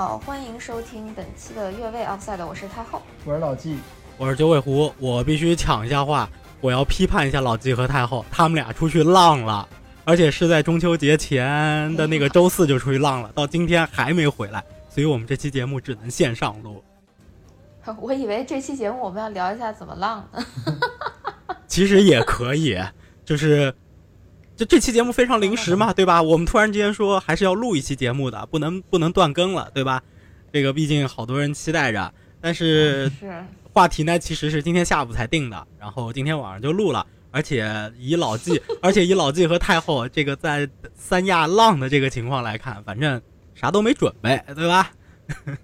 家好，欢迎收听本期的越位 Offside，我是太后，我是老纪，我是九尾狐。我必须抢一下话，我要批判一下老纪和太后，他们俩出去浪了，而且是在中秋节前的那个周四就出去浪了，到今天还没回来，所以我们这期节目只能线上录。我以为这期节目我们要聊一下怎么浪呢，其实也可以，就是。就这期节目非常临时嘛，对吧？我们突然之间说还是要录一期节目的，不能不能断更了，对吧？这个毕竟好多人期待着，但是话题呢其实是今天下午才定的，然后今天晚上就录了，而且以老纪，而且以老纪和太后这个在三亚浪的这个情况来看，反正啥都没准备，对吧？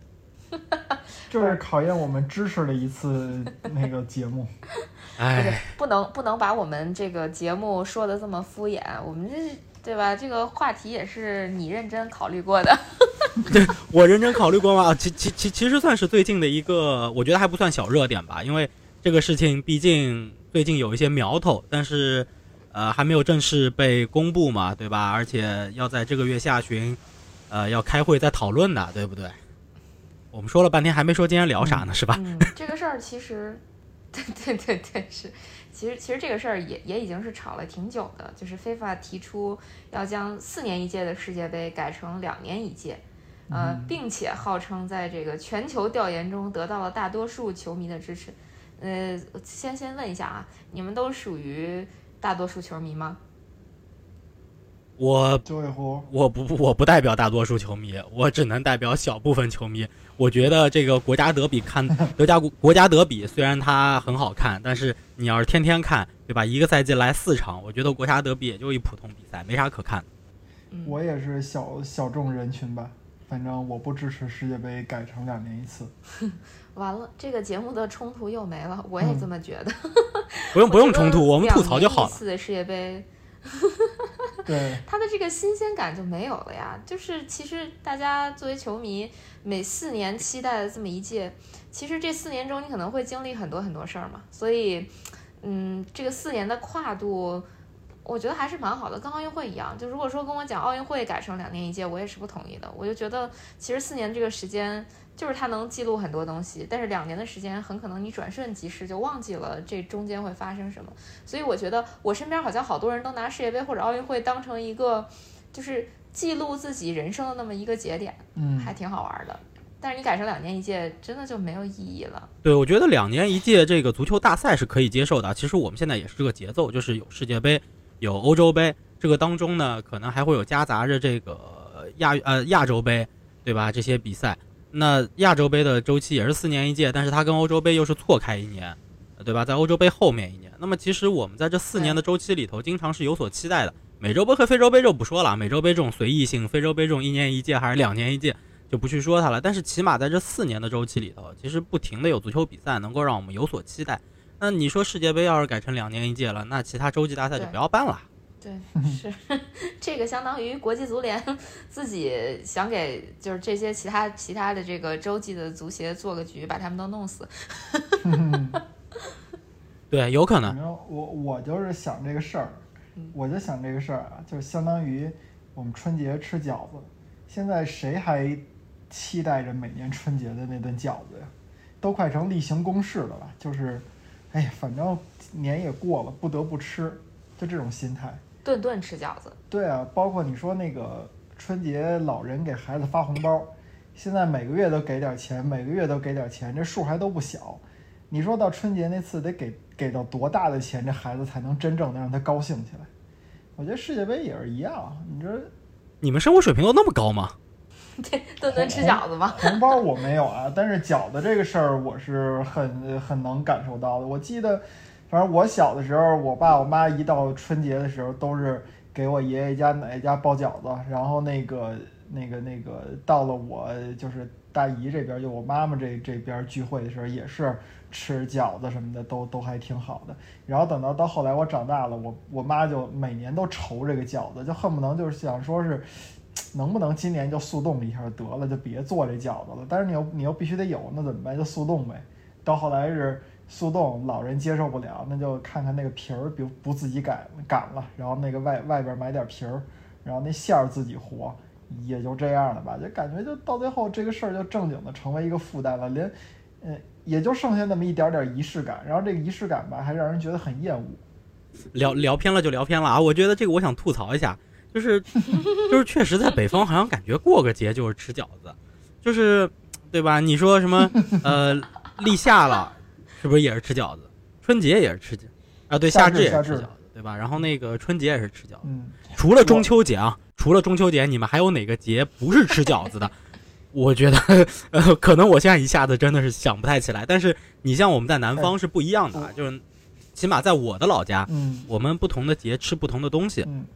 就是考验我们知识的一次那个节目。哎，不能不能把我们这个节目说的这么敷衍，我们这对吧？这个话题也是你认真考虑过的。对我认真考虑过吗？其其其其实算是最近的一个，我觉得还不算小热点吧，因为这个事情毕竟最近有一些苗头，但是呃还没有正式被公布嘛，对吧？而且要在这个月下旬，呃要开会再讨论的，对不对？我们说了半天还没说今天聊啥呢，是吧？嗯，这个事儿其实。对 对对对，是，其实其实这个事儿也也已经是吵了挺久的，就是非法提出要将四年一届的世界杯改成两年一届，呃，并且号称在这个全球调研中得到了大多数球迷的支持。呃，先先问一下啊，你们都属于大多数球迷吗？我九尾狐，我不我不代表大多数球迷，我只能代表小部分球迷。我觉得这个国家德比看德 加国国家德比虽然它很好看，但是你要是天天看，对吧？一个赛季来四场，我觉得国家德比也就一普通比赛，没啥可看的。我也是小小众人群吧，反正我不支持世界杯改成两年一次。完了，这个节目的冲突又没了，我也这么觉得。不用不用冲突，我们吐槽就好了。次的世界杯。对，他的这个新鲜感就没有了呀。就是其实大家作为球迷，每四年期待的这么一届，其实这四年中你可能会经历很多很多事儿嘛。所以，嗯，这个四年的跨度，我觉得还是蛮好的，跟奥运会一样。就如果说跟我讲奥运会改成两年一届，我也是不同意的。我就觉得其实四年这个时间。就是它能记录很多东西，但是两年的时间很可能你转瞬即逝就忘记了这中间会发生什么。所以我觉得我身边好像好多人都拿世界杯或者奥运会当成一个就是记录自己人生的那么一个节点，嗯，还挺好玩的。但是你改成两年一届，真的就没有意义了。对，我觉得两年一届这个足球大赛是可以接受的。其实我们现在也是这个节奏，就是有世界杯，有欧洲杯，这个当中呢可能还会有夹杂着这个亚呃亚洲杯，对吧？这些比赛。那亚洲杯的周期也是四年一届，但是它跟欧洲杯又是错开一年，对吧？在欧洲杯后面一年。那么其实我们在这四年的周期里头，经常是有所期待的。美洲杯和非洲杯就不说了，美洲杯这种随意性，非洲杯这种一年一届还是两年一届，就不去说它了。但是起码在这四年的周期里头，其实不停的有足球比赛能够让我们有所期待。那你说世界杯要是改成两年一届了，那其他洲际大赛就不要办了。对，是 这个相当于国际足联自己想给就是这些其他其他的这个洲际的足协做个局，把他们都弄死。对，有可能。我我就是想这个事儿，我就想这个事儿啊，就相当于我们春节吃饺子，现在谁还期待着每年春节的那顿饺子呀？都快成例行公事了吧？就是，哎呀，反正年也过了，不得不吃，就这种心态。顿顿吃饺子，对啊，包括你说那个春节老人给孩子发红包，现在每个月都给点钱，每个月都给点钱，这数还都不小。你说到春节那次得给给到多大的钱，这孩子才能真正的让他高兴起来？我觉得世界杯也是一样，你这你们生活水平都那么高吗？对，顿顿吃饺子吗？红包我没有啊，但是饺子这个事儿我是很很能感受到的。我记得。反正我小的时候，我爸我妈一到春节的时候，都是给我爷爷家奶奶家包饺子。然后那个那个那个到了我就是大姨这边，就我妈妈这这边聚会的时候，也是吃饺子什么的，都都还挺好的。然后等到到后来我长大了，我我妈就每年都愁这个饺子，就恨不能就是想说是能不能今年就速冻一下得了，就别做这饺子了。但是你又你又必须得有，那怎么办？就速冻呗。到后来是。速冻老人接受不了，那就看看那个皮儿，比如不自己擀擀了，然后那个外外边买点皮儿，然后那馅儿自己和，也就这样了吧，就感觉就到最后这个事儿就正经的成为一个负担了，连，呃，也就剩下那么一点点仪式感，然后这个仪式感吧，还让人觉得很厌恶。聊聊偏了就聊偏了啊！我觉得这个我想吐槽一下，就是 就是确实在北方好像感觉过个节就是吃饺子，就是对吧？你说什么呃立夏了，是不是也是吃饺子？春节也是吃饺啊？对，夏至也是吃饺子，对吧？然后那个春节也是吃饺子，嗯，除了中秋节啊，除了中秋节，你们还有哪个节不是吃饺子的？我觉得 呃，可能我现在一下子真的是想不太起来。但是你像我们在南方是不一样的，啊，就是。起码在我的老家，嗯，我们不同的节吃不同的东西，嗯，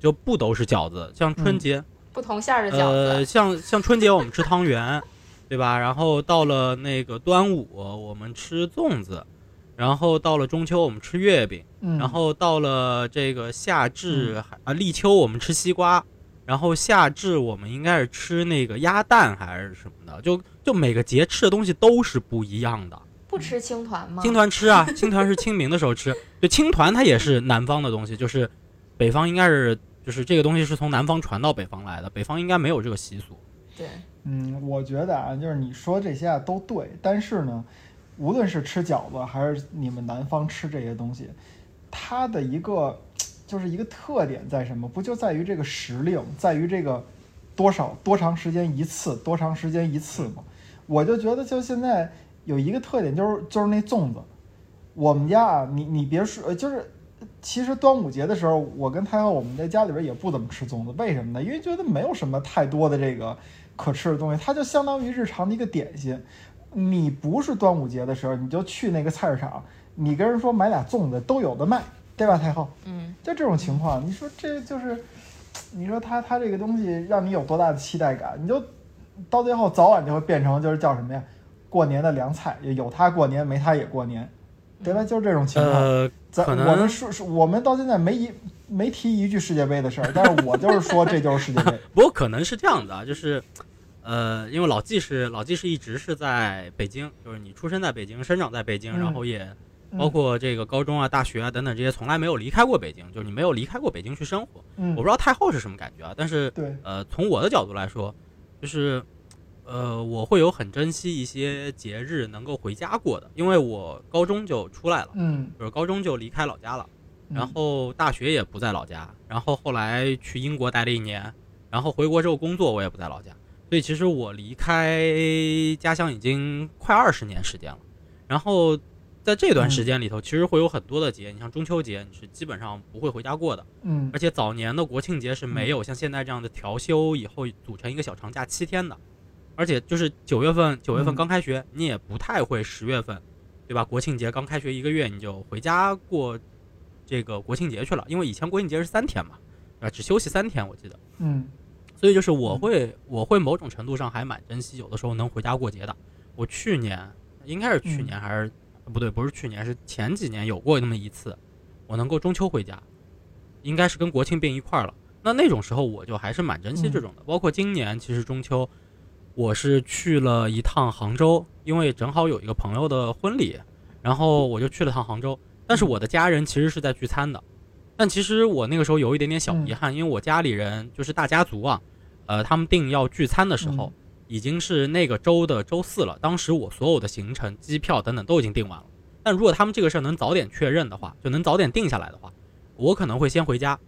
就不都是饺子。像春节，不同馅的饺子。呃，像像春节我们吃汤圆，对吧？然后到了那个端午，我们吃粽子，然后到了中秋我们吃月饼，然后到了这个夏至啊立秋我们吃西瓜，然后夏至我们应该是吃那个鸭蛋还是什么的，就就每个节吃的东西都是不一样的。不吃青团吗？青团吃啊，青团是清明的时候吃。对，青团它也是南方的东西，就是北方应该是就是这个东西是从南方传到北方来的，北方应该没有这个习俗。对，嗯，我觉得啊，就是你说这些啊都对，但是呢，无论是吃饺子还是你们南方吃这些东西，它的一个就是一个特点在什么？不就在于这个时令，在于这个多少多长时间一次，多长时间一次吗？我就觉得就现在。有一个特点就是就是那粽子，我们家啊，你你别说，就是其实端午节的时候，我跟太后我们在家里边也不怎么吃粽子，为什么呢？因为觉得没有什么太多的这个可吃的东西，它就相当于日常的一个点心。你不是端午节的时候，你就去那个菜市场，你跟人说买俩粽子都有的卖，对吧，太后？嗯，就这种情况，你说这就是，你说他他这个东西让你有多大的期待感？你就到最后早晚就会变成就是叫什么呀？过年的凉菜，有他过年，没他也过年，对吧？就是这种情况。呃，可能我们说是，我们到现在没一没提一句世界杯的事儿，但是我就是说这就是世界杯。不过可能是这样子啊，就是，呃，因为老纪是老纪是一直是在北京，就是你出生在北京，生长在北京，然后也包括这个高中啊、大学啊等等这些，从来没有离开过北京，就是你没有离开过北京去生活。嗯，我不知道太后是什么感觉啊，但是对，呃，从我的角度来说，就是。呃，我会有很珍惜一些节日能够回家过的，因为我高中就出来了，嗯，就是高中就离开老家了，然后大学也不在老家，然后后来去英国待了一年，然后回国之后工作我也不在老家，所以其实我离开家乡已经快二十年时间了。然后在这段时间里头，其实会有很多的节，你像中秋节，你是基本上不会回家过的，嗯，而且早年的国庆节是没有像现在这样的调休以后组成一个小长假七天的。而且就是九月份，九月份刚开学，你也不太会十月份，对吧？国庆节刚开学一个月，你就回家过这个国庆节去了，因为以前国庆节是三天嘛，啊，只休息三天，我记得。嗯。所以就是我会，我会某种程度上还蛮珍惜有的时候能回家过节的。我去年应该是去年还是不对，不是去年，是前几年有过那么一次，我能够中秋回家，应该是跟国庆并一块儿了。那那种时候我就还是蛮珍惜这种的。包括今年其实中秋。我是去了一趟杭州，因为正好有一个朋友的婚礼，然后我就去了趟杭州。但是我的家人其实是在聚餐的，但其实我那个时候有一点点小遗憾，因为我家里人就是大家族啊，呃，他们定要聚餐的时候，已经是那个周的周四了。当时我所有的行程、机票等等都已经订完了。但如果他们这个事儿能早点确认的话，就能早点定下来的话，我可能会先回家，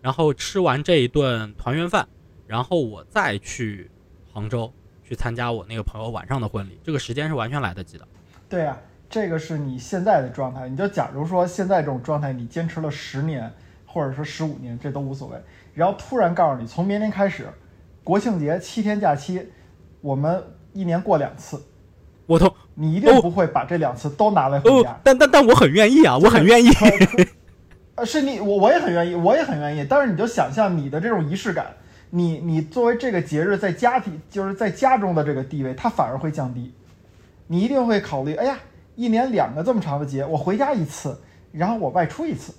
然后吃完这一顿团圆饭，然后我再去杭州。去参加我那个朋友晚上的婚礼，这个时间是完全来得及的。对呀，这个是你现在的状态。你就假如说现在这种状态，你坚持了十年，或者说十五年，这都无所谓。然后突然告诉你，从明年开始，国庆节七天假期，我们一年过两次。我都，你一定不会把这两次都拿来回家。但但但我很愿意啊，我很愿意。呃，是你，我我也很愿意，我也很愿意。但是你就想象你的这种仪式感。你你作为这个节日在家庭就是在家中的这个地位，它反而会降低。你一定会考虑，哎呀，一年两个这么长的节，我回家一次，然后我外出一次，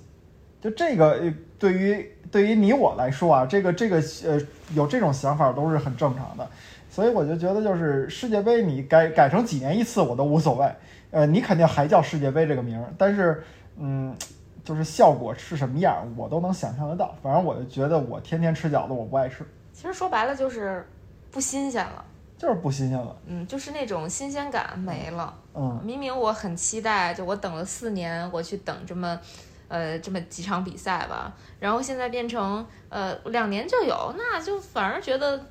就这个对于对于你我来说啊，这个这个呃有这种想法都是很正常的。所以我就觉得，就是世界杯你改改成几年一次我都无所谓。呃，你肯定还叫世界杯这个名，但是嗯。就是效果是什么样，我都能想象得到。反正我就觉得，我天天吃饺子，我不爱吃。其实说白了就是不新鲜了，就是不新鲜了。嗯，就是那种新鲜感没了。嗯，明明我很期待，就我等了四年，我去等这么，呃，这么几场比赛吧，然后现在变成呃两年就有，那就反而觉得，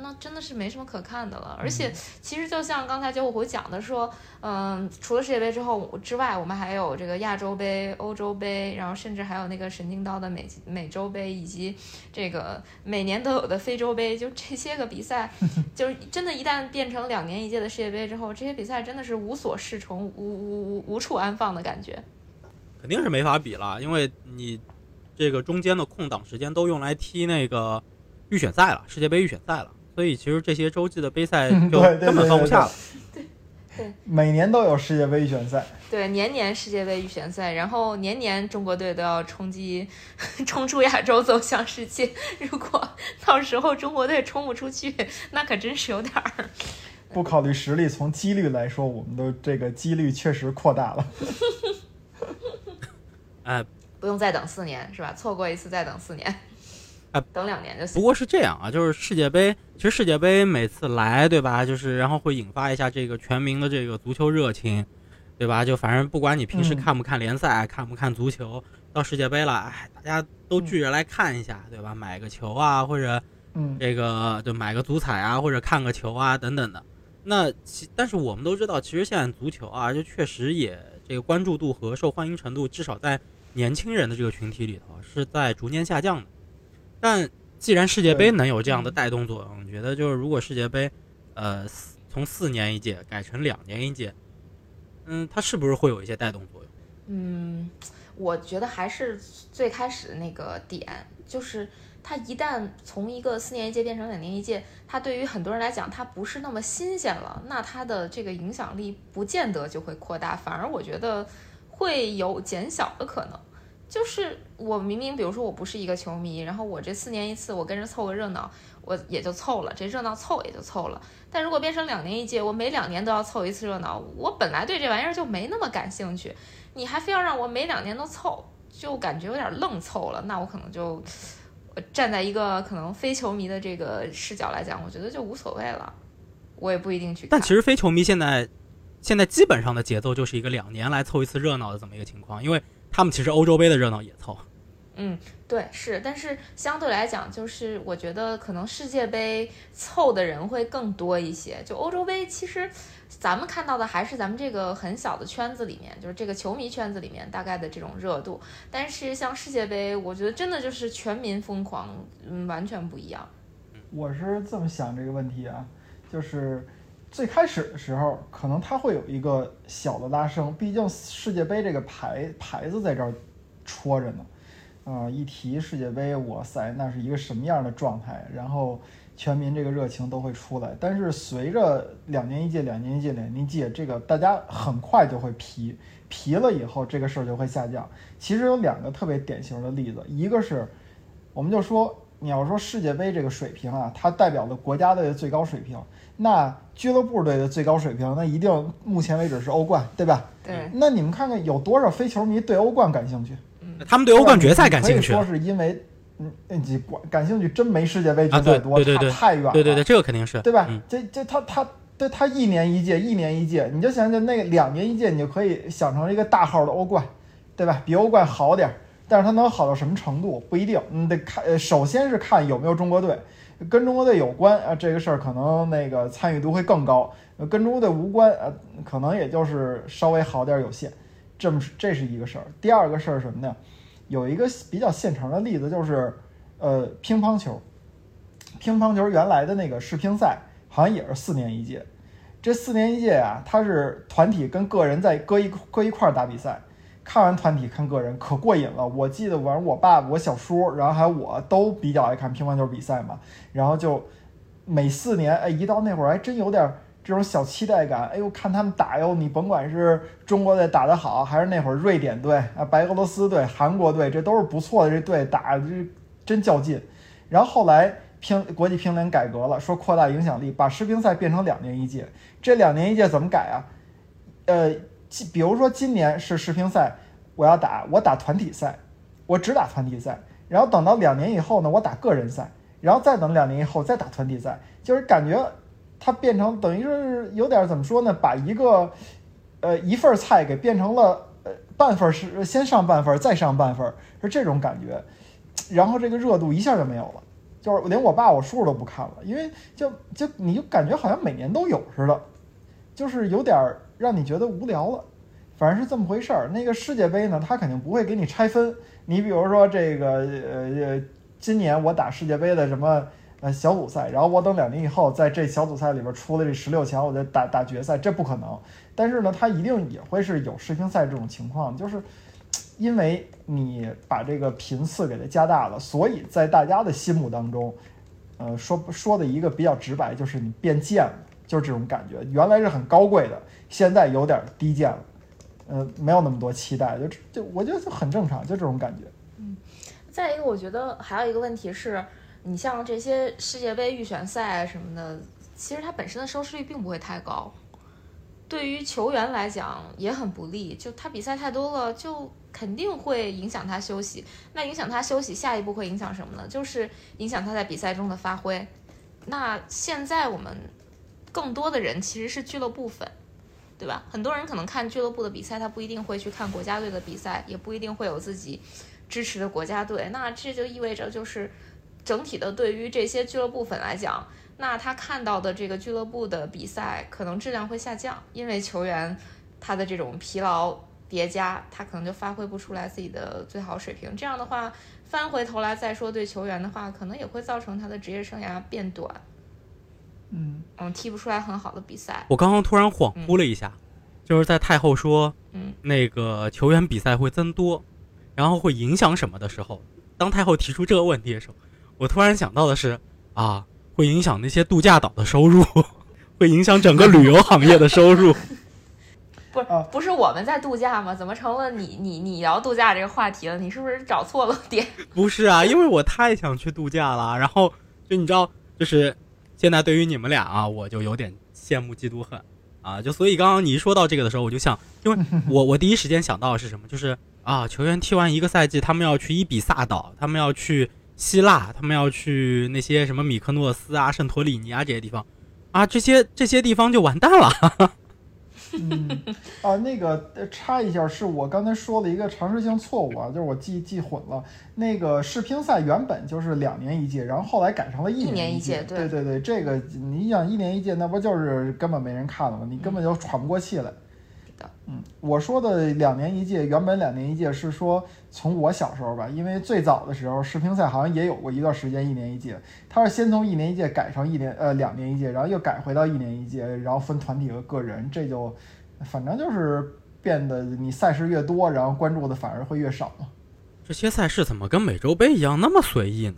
那真的是没什么可看的了。而且其实就像刚才九五虎讲的说，嗯、除了世界杯之后之外，我们还有这个亚洲杯、欧洲杯，然后甚至还有那个神经刀的美美洲杯，以及这个每年都有的非洲杯，就这些个比赛，就是真的，一旦变成两年一届的世界杯之后，这些比赛真的是无所适从、无无无无处安放的感觉。肯定是没法比了，因为你这个中间的空档时间都用来踢那个预选赛了，世界杯预选赛了，所以其实这些洲际的杯赛 就根本放不下了。对每年都有世界杯预选赛。对，年年世界杯预选赛，然后年年中国队都要冲击、冲出亚洲，走向世界。如果到时候中国队冲不出去，那可真是有点儿。不考虑实力，从几率来说，我们的这个几率确实扩大了。哎，不用再等四年是吧？错过一次再等四年，啊等两年就行。不过是这样啊，就是世界杯，其实世界杯每次来，对吧？就是然后会引发一下这个全民的这个足球热情，对吧？就反正不管你平时嗯看不看联赛，看不看足球，到世界杯了，哎，大家都聚着来看一下，对吧？买个球啊，或者嗯，这个就买个足彩啊，或者看个球啊等等的。那其但是我们都知道，其实现在足球啊，就确实也这个关注度和受欢迎程度，至少在年轻人的这个群体里头是在逐年下降的。但既然世界杯能有这样的带动作用，我觉得就是如果世界杯，呃，从四年一届改成两年一届，嗯，它是不是会有一些带动作用？嗯，我觉得还是最开始的那个点，就是它一旦从一个四年一届变成两年一届，它对于很多人来讲，它不是那么新鲜了，那它的这个影响力不见得就会扩大，反而我觉得会有减小的可能。就是我明明，比如说我不是一个球迷，然后我这四年一次，我跟着凑个热闹，我也就凑了，这热闹凑也就凑了。但如果变成两年一届，我每两年都要凑一次热闹，我本来对这玩意儿就没那么感兴趣，你还非要让我每两年都凑，就感觉有点愣凑了。那我可能就呃站在一个可能非球迷的这个视角来讲，我觉得就无所谓了，我也不一定去。但其实非球迷现在现在基本上的节奏就是一个两年来凑一次热闹的这么一个情况，因为他们其实欧洲杯的热闹也凑。嗯，对，是，但是相对来讲，就是我觉得可能世界杯凑的人会更多一些。就欧洲杯，其实咱们看到的还是咱们这个很小的圈子里面，就是这个球迷圈子里面大概的这种热度。但是像世界杯，我觉得真的就是全民疯狂，嗯，完全不一样。我是这么想这个问题啊，就是最开始的时候，可能它会有一个小的拉升，毕竟世界杯这个牌牌子在这儿戳着呢。啊、一提世界杯，哇塞，那是一个什么样的状态？然后全民这个热情都会出来。但是随着两年一届、两年一届、两年一届，这个大家很快就会疲疲了以后，这个事儿就会下降。其实有两个特别典型的例子，一个是我们就说，你要说世界杯这个水平啊，它代表了国家队的最高水平，那俱乐部队的最高水平，那一定目前为止是欧冠，对吧？对，那你们看看有多少非球迷对欧冠感兴趣？他们对欧冠决赛感兴趣可以说是因为，嗯，你感感兴趣真没世界杯决赛多，对对对差太远了，对对对，这个肯定是对吧？嗯这这他他对他一年一届，一年一届，你就想想那个两年一届，你就可以想成一个大号的欧冠，对吧？比欧冠好点儿，但是它能好到什么程度不一定，你得看，呃，首先是看有没有中国队，跟中国队有关啊，这个事儿可能那个参与度会更高，跟中国队无关啊，可能也就是稍微好点有限，这么这是一个事儿。第二个事儿什么呢？有一个比较现成的例子就是，呃，乒乓球。乒乓球原来的那个世乒赛好像也是四年一届，这四年一届啊，它是团体跟个人在搁一搁一块儿打比赛，看完团体看个人可过瘾了。我记得完我爸、我小叔，然后还有我都比较爱看乒乓球比赛嘛，然后就每四年，哎，一到那会儿还真有点这种小期待感。哎呦，看他们打哟，你甭管是中国队打得好，还是那会儿瑞典队啊、白俄罗斯队、韩国队，这都是不错的这队打，这真较劲。然后后来乒国际乒联改革了，说扩大影响力，把世乒赛变成两年一届。这两年一届怎么改啊？呃，比如说今年是世乒赛，我要打，我打团体赛，我只打团体赛。然后等到两年以后呢，我打个人赛。然后再等两年以后再打团体赛，就是感觉它变成等于是有点怎么说呢？把一个呃一份菜给变成了呃半份是先上半份再上半份，是这种感觉。然后这个热度一下就没有了，就是连我爸我叔叔都不看了，因为就就你就感觉好像每年都有似的，就是有点儿让你觉得无聊了。反正是这么回事儿。那个世界杯呢，它肯定不会给你拆分。你比如说这个呃，今年我打世界杯的什么呃小组赛，然后我等两年以后在这小组赛里边出了这十六强，我再打打决赛，这不可能。但是呢，它一定也会是有世乒赛这种情况，就是因为你把这个频次给它加大了，所以在大家的心目当中，呃，说说的一个比较直白，就是你变贱了，就是这种感觉。原来是很高贵的，现在有点低贱了。呃，没有那么多期待，就就我觉得就很正常，就这种感觉。嗯，再一个，我觉得还有一个问题是，你像这些世界杯预选赛什么的，其实它本身的收视率并不会太高，对于球员来讲也很不利。就他比赛太多了，就肯定会影响他休息。那影响他休息，下一步会影响什么呢？就是影响他在比赛中的发挥。那现在我们更多的人其实是俱乐部粉。对吧？很多人可能看俱乐部的比赛，他不一定会去看国家队的比赛，也不一定会有自己支持的国家队。那这就意味着，就是整体的对于这些俱乐部粉来讲，那他看到的这个俱乐部的比赛可能质量会下降，因为球员他的这种疲劳叠加，他可能就发挥不出来自己的最好水平。这样的话，翻回头来再说对球员的话，可能也会造成他的职业生涯变短。嗯嗯，踢不出来很好的比赛。我刚刚突然恍惚了一下，就是在太后说，嗯，那个球员比赛会增多，然后会影响什么的时候，当太后提出这个问题的时候，我突然想到的是，啊，会影响那些度假岛的收入，会影响整个旅游行业的收入。不是不是我们在度假吗？怎么成了你你你聊度假这个话题了？你是不是找错了点？不是啊，因为我太想去度假了，然后就你知道，就是。现在对于你们俩啊，我就有点羡慕嫉妒恨，啊，就所以刚刚你一说到这个的时候，我就想，因为 我我第一时间想到的是什么？就是啊，球员踢完一个赛季，他们要去伊比萨岛，他们要去希腊，他们要去那些什么米克诺斯啊、圣托里尼啊这些地方，啊，这些这些地方就完蛋了。嗯 啊，那个插一下，是我刚才说的一个常识性错误啊，就是我记记混了。那个世乒赛原本就是两年一届，然后后来改成了一年一届。对对对，这个你想一年一届，那不就是根本没人看了吗？你根本就喘不过气来。嗯，我说的两年一届，原本两年一届是说从我小时候吧，因为最早的时候世乒赛好像也有过一段时间一年一届，它是先从一年一届改成一年呃两年一届，然后又改回到一年一届，然后分团体和个人，这就反正就是变得你赛事越多，然后关注的反而会越少嘛。这些赛事怎么跟美洲杯一样那么随意呢？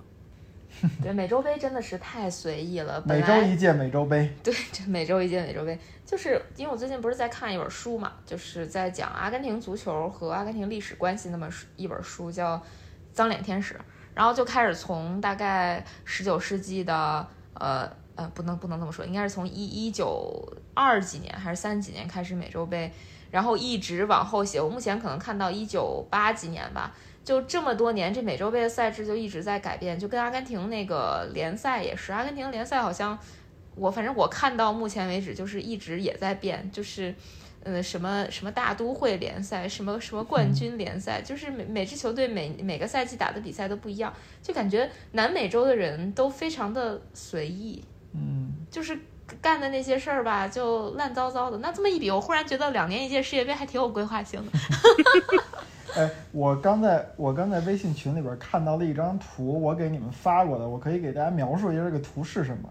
对，美洲杯真的是太随意了。每周一届美洲杯。对，这每周一届美洲杯，就是因为我最近不是在看一本书嘛，就是在讲阿根廷足球和阿根廷历史关系那么一本书，叫《脏脸天使》，然后就开始从大概十九世纪的呃呃，不能不能这么说，应该是从一一九二几年还是三几年开始美洲杯，然后一直往后写，我目前可能看到一九八几年吧。就这么多年，这美洲杯的赛制就一直在改变，就跟阿根廷那个联赛也是。阿根廷联赛好像，我反正我看到目前为止就是一直也在变，就是，呃，什么什么大都会联赛，什么什么冠军联赛，就是每每支球队每每个赛季打的比赛都不一样，就感觉南美洲的人都非常的随意，嗯，就是干的那些事儿吧，就烂糟糟的。那这么一比，我忽然觉得两年一届世界杯还挺有规划性的。哎，我刚在我刚在微信群里边看到了一张图，我给你们发过的，我可以给大家描述一下这个图是什么？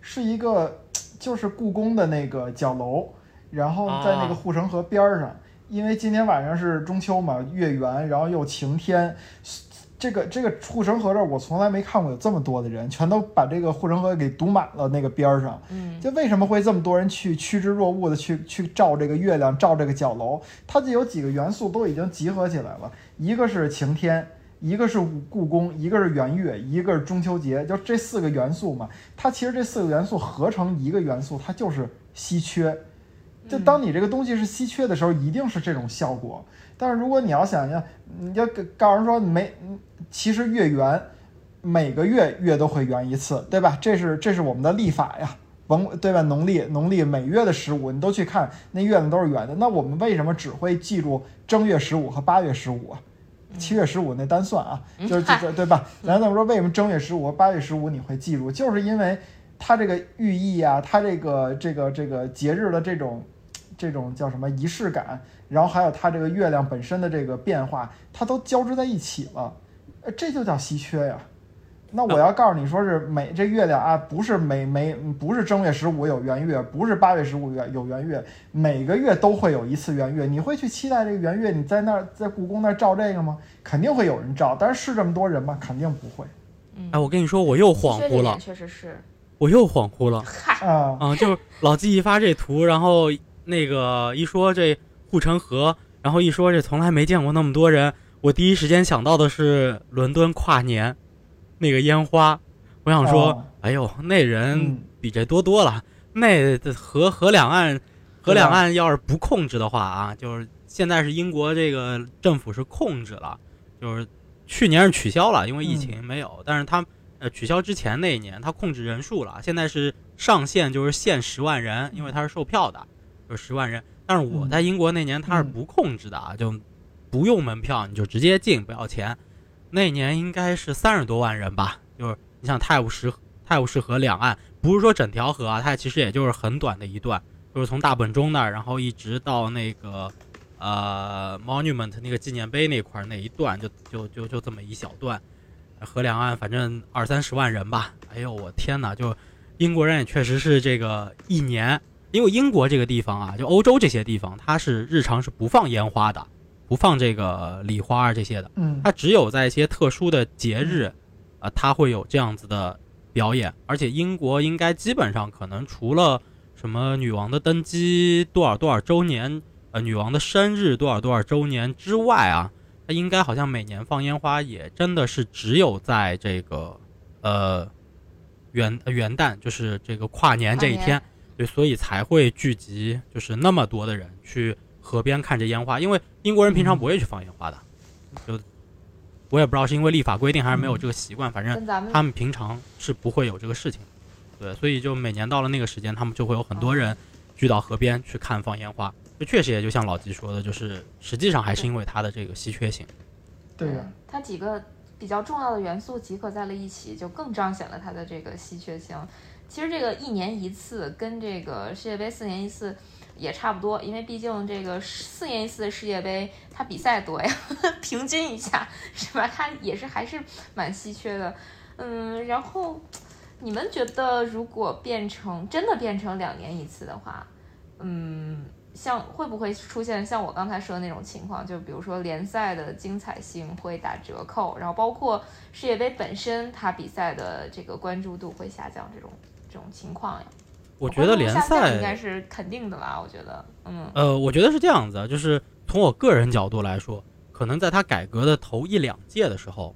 是一个就是故宫的那个角楼，然后在那个护城河边上，因为今天晚上是中秋嘛，月圆，然后又晴天。这个这个护城河这儿，我从来没看过有这么多的人，全都把这个护城河给堵满了。那个边儿上，嗯，就为什么会这么多人去趋之若鹜的去去照这个月亮，照这个角楼？它就有几个元素都已经集合起来了，一个是晴天，一个是故宫，一个是圆月，一个是中秋节，就这四个元素嘛。它其实这四个元素合成一个元素，它就是稀缺。就当你这个东西是稀缺的时候，一定是这种效果。但是如果你要想要，你要告诉人说没，其实月圆，每个月月都会圆一次，对吧？这是这是我们的历法呀，甭对吧？农历农历每月的十五，你都去看那月亮都是圆的。那我们为什么只会记住正月十五和八月十五啊？七月十五那单算啊，就是就是对吧？咱这么说，为什么正月十五和八月十五你会记住？就是因为它这个寓意啊，它这个这个这个节日的这种这种叫什么仪式感，然后还有它这个月亮本身的这个变化，它都交织在一起了，呃，这就叫稀缺呀。那我要告诉你说是每这月亮啊，不是每每不是正月十五有圆月，不是八月十五圆有圆月，每个月都会有一次圆月。你会去期待这个圆月？你在那儿在故宫那儿照这个吗？肯定会有人照，但是是这么多人吗？肯定不会。嗯，哎，我跟你说，我又恍惚了，确实是，我又恍惚了。嗨，啊，啊，就是老纪一发这图，然后那个一说这护城河，然后一说这从来没见过那么多人，我第一时间想到的是伦敦跨年那个烟花。我想说，哦哎呦，那人嗯比这多多了。那河河两岸，河两岸要是不控制的话啊，就是现在是英国这个政府是控制了，就是去年是取消了，因为疫情没有，但是他呃取消之前那一年他控制人数了，现在是上限就是限十万人，因为他是售票的，就是十万人。但是我在英国那年他是嗯不控制的啊，就不用门票，你就直接进，不要钱。那年应该是三十多万人吧，就是你像泰晤士泰晤士河两岸，不是说整条河啊，它其实也就是很短的一段，就是从大本钟那儿，然后一直到那个呃 Monument 那个纪念碑那块儿那一段，就就就就这么一小段，河两岸反正二三十万人吧。哎呦我天哪！就英国人也确实是这个一年，因为英国这个地方啊，就欧洲这些地方，它是日常是不放烟花的，不放这个礼花啊这些的。嗯它只有在一些特殊的节日，啊、它会有这样子的表演。而且英国应该基本上可能除了什么女王的登基多少多少周年，呃，女王的生日多少多少周年之外啊，它应该好像每年放烟花也真的是只有在这个呃元呃元旦，就是这个跨年这一天对，所以才会聚集就是那么多的人去河边看这烟花，因为英国人平常不会去放烟花的，就我也不知道是因为立法规定还是没有这个习惯，反正跟咱们他们平常是不会有这个事情，对，所以就每年到了那个时间，他们就会有很多人聚到河边去看放烟花。这确实也就像老吉说的，就是实际上还是因为它的这个稀缺性。对呀，它几个比较重要的元素集合在了一起，就更彰显了它的这个稀缺性。其实这个一年一次跟这个世界杯四年一次也差不多，因为毕竟这个四年一次的世界杯它比赛多呀，平均一下是吧？它也是还是蛮稀缺的。嗯，然后你们觉得如果变成真的变成两年一次的话，嗯，像会不会出现像我刚才说的那种情况？就比如说联赛的精彩性会打折扣，然后包括世界杯本身它比赛的这个关注度会下降，这种这种情况呀？我觉得联关注度下降应该，是肯定的吧？我觉得，嗯呃，我觉得是这样子啊，就是从我个人角度来说，可能在他改革的头一两届的时候，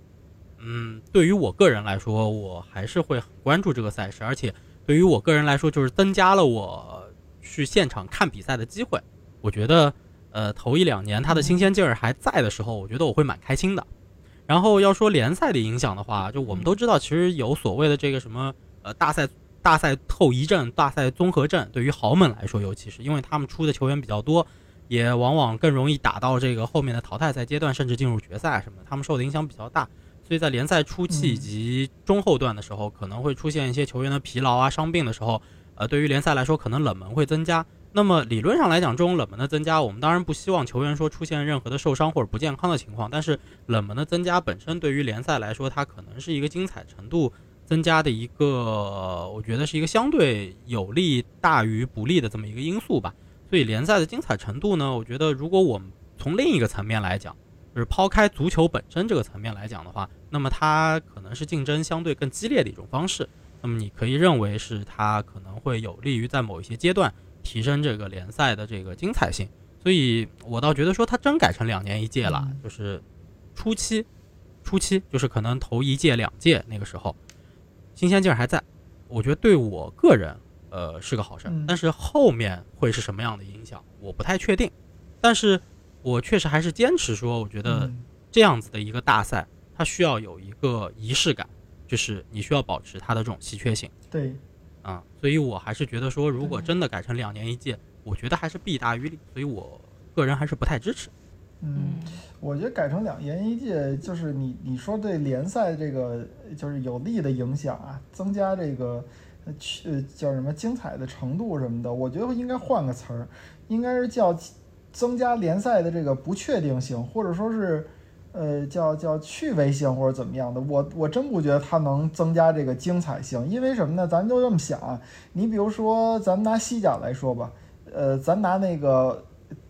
嗯，对于我个人来说，我还是会很关注这个赛事，而且对于我个人来说，就是增加了我去现场看比赛的机会。我觉得，呃，头一两年他的新鲜劲儿还在的时候，我觉得我会蛮开心的。然后要说联赛的影响的话，就我们都知道，其实有所谓的这个什么呃大赛大赛后遗症、大赛综合症，对于豪门来说，尤其是因为他们出的球员比较多，也往往更容易打到这个后面的淘汰赛阶段，甚至进入决赛什么的，他们受的影响比较大。所以在联赛初期嗯以及中后段的时候，可能会出现一些球员的疲劳啊、伤病的时候，呃，对于联赛来说，可能冷门会增加。那么理论上来讲，这种冷门的增加，我们当然不希望球员说出现任何的受伤或者不健康的情况。但是冷门的增加本身对于联赛来说，它可能是一个精彩程度增加的一个，我觉得是一个相对有利大于不利的这么一个因素吧。所以联赛的精彩程度呢，我觉得如果我们从另一个层面来讲，就是抛开足球本身这个层面来讲的话，那么它可能是竞争相对更激烈的一种方式。那么你可以认为是它可能会有利于在某一些阶段提升这个联赛的这个精彩性。所以我倒觉得说它真改成两年一届了，嗯就是初期，初期就是可能头一届两届那个时候，新鲜劲儿还在，我觉得对我个人呃是个好事儿嗯，但是后面会是什么样的影响，我不太确定。但是我确实还是坚持说，我觉得嗯。这样子的一个大赛，它需要有一个仪式感，就是你需要保持它的这种稀缺性对，啊、所以我还是觉得说，如果真的改成两年一届，我觉得还是弊大于利，所以我个人还是不太支持。嗯，我觉得改成两年一届，就是你你说对联赛这个就是有利的影响啊，增加这个呃去叫什么精彩的程度什么的，我觉得应该换个词儿，应该是叫增加联赛的这个不确定性，或者说是呃叫叫趣味性或者怎么样的。我我真不觉得它能增加这个精彩性，因为什么呢？咱就这么想啊，你比如说咱拿西甲来说吧，呃，咱拿那个。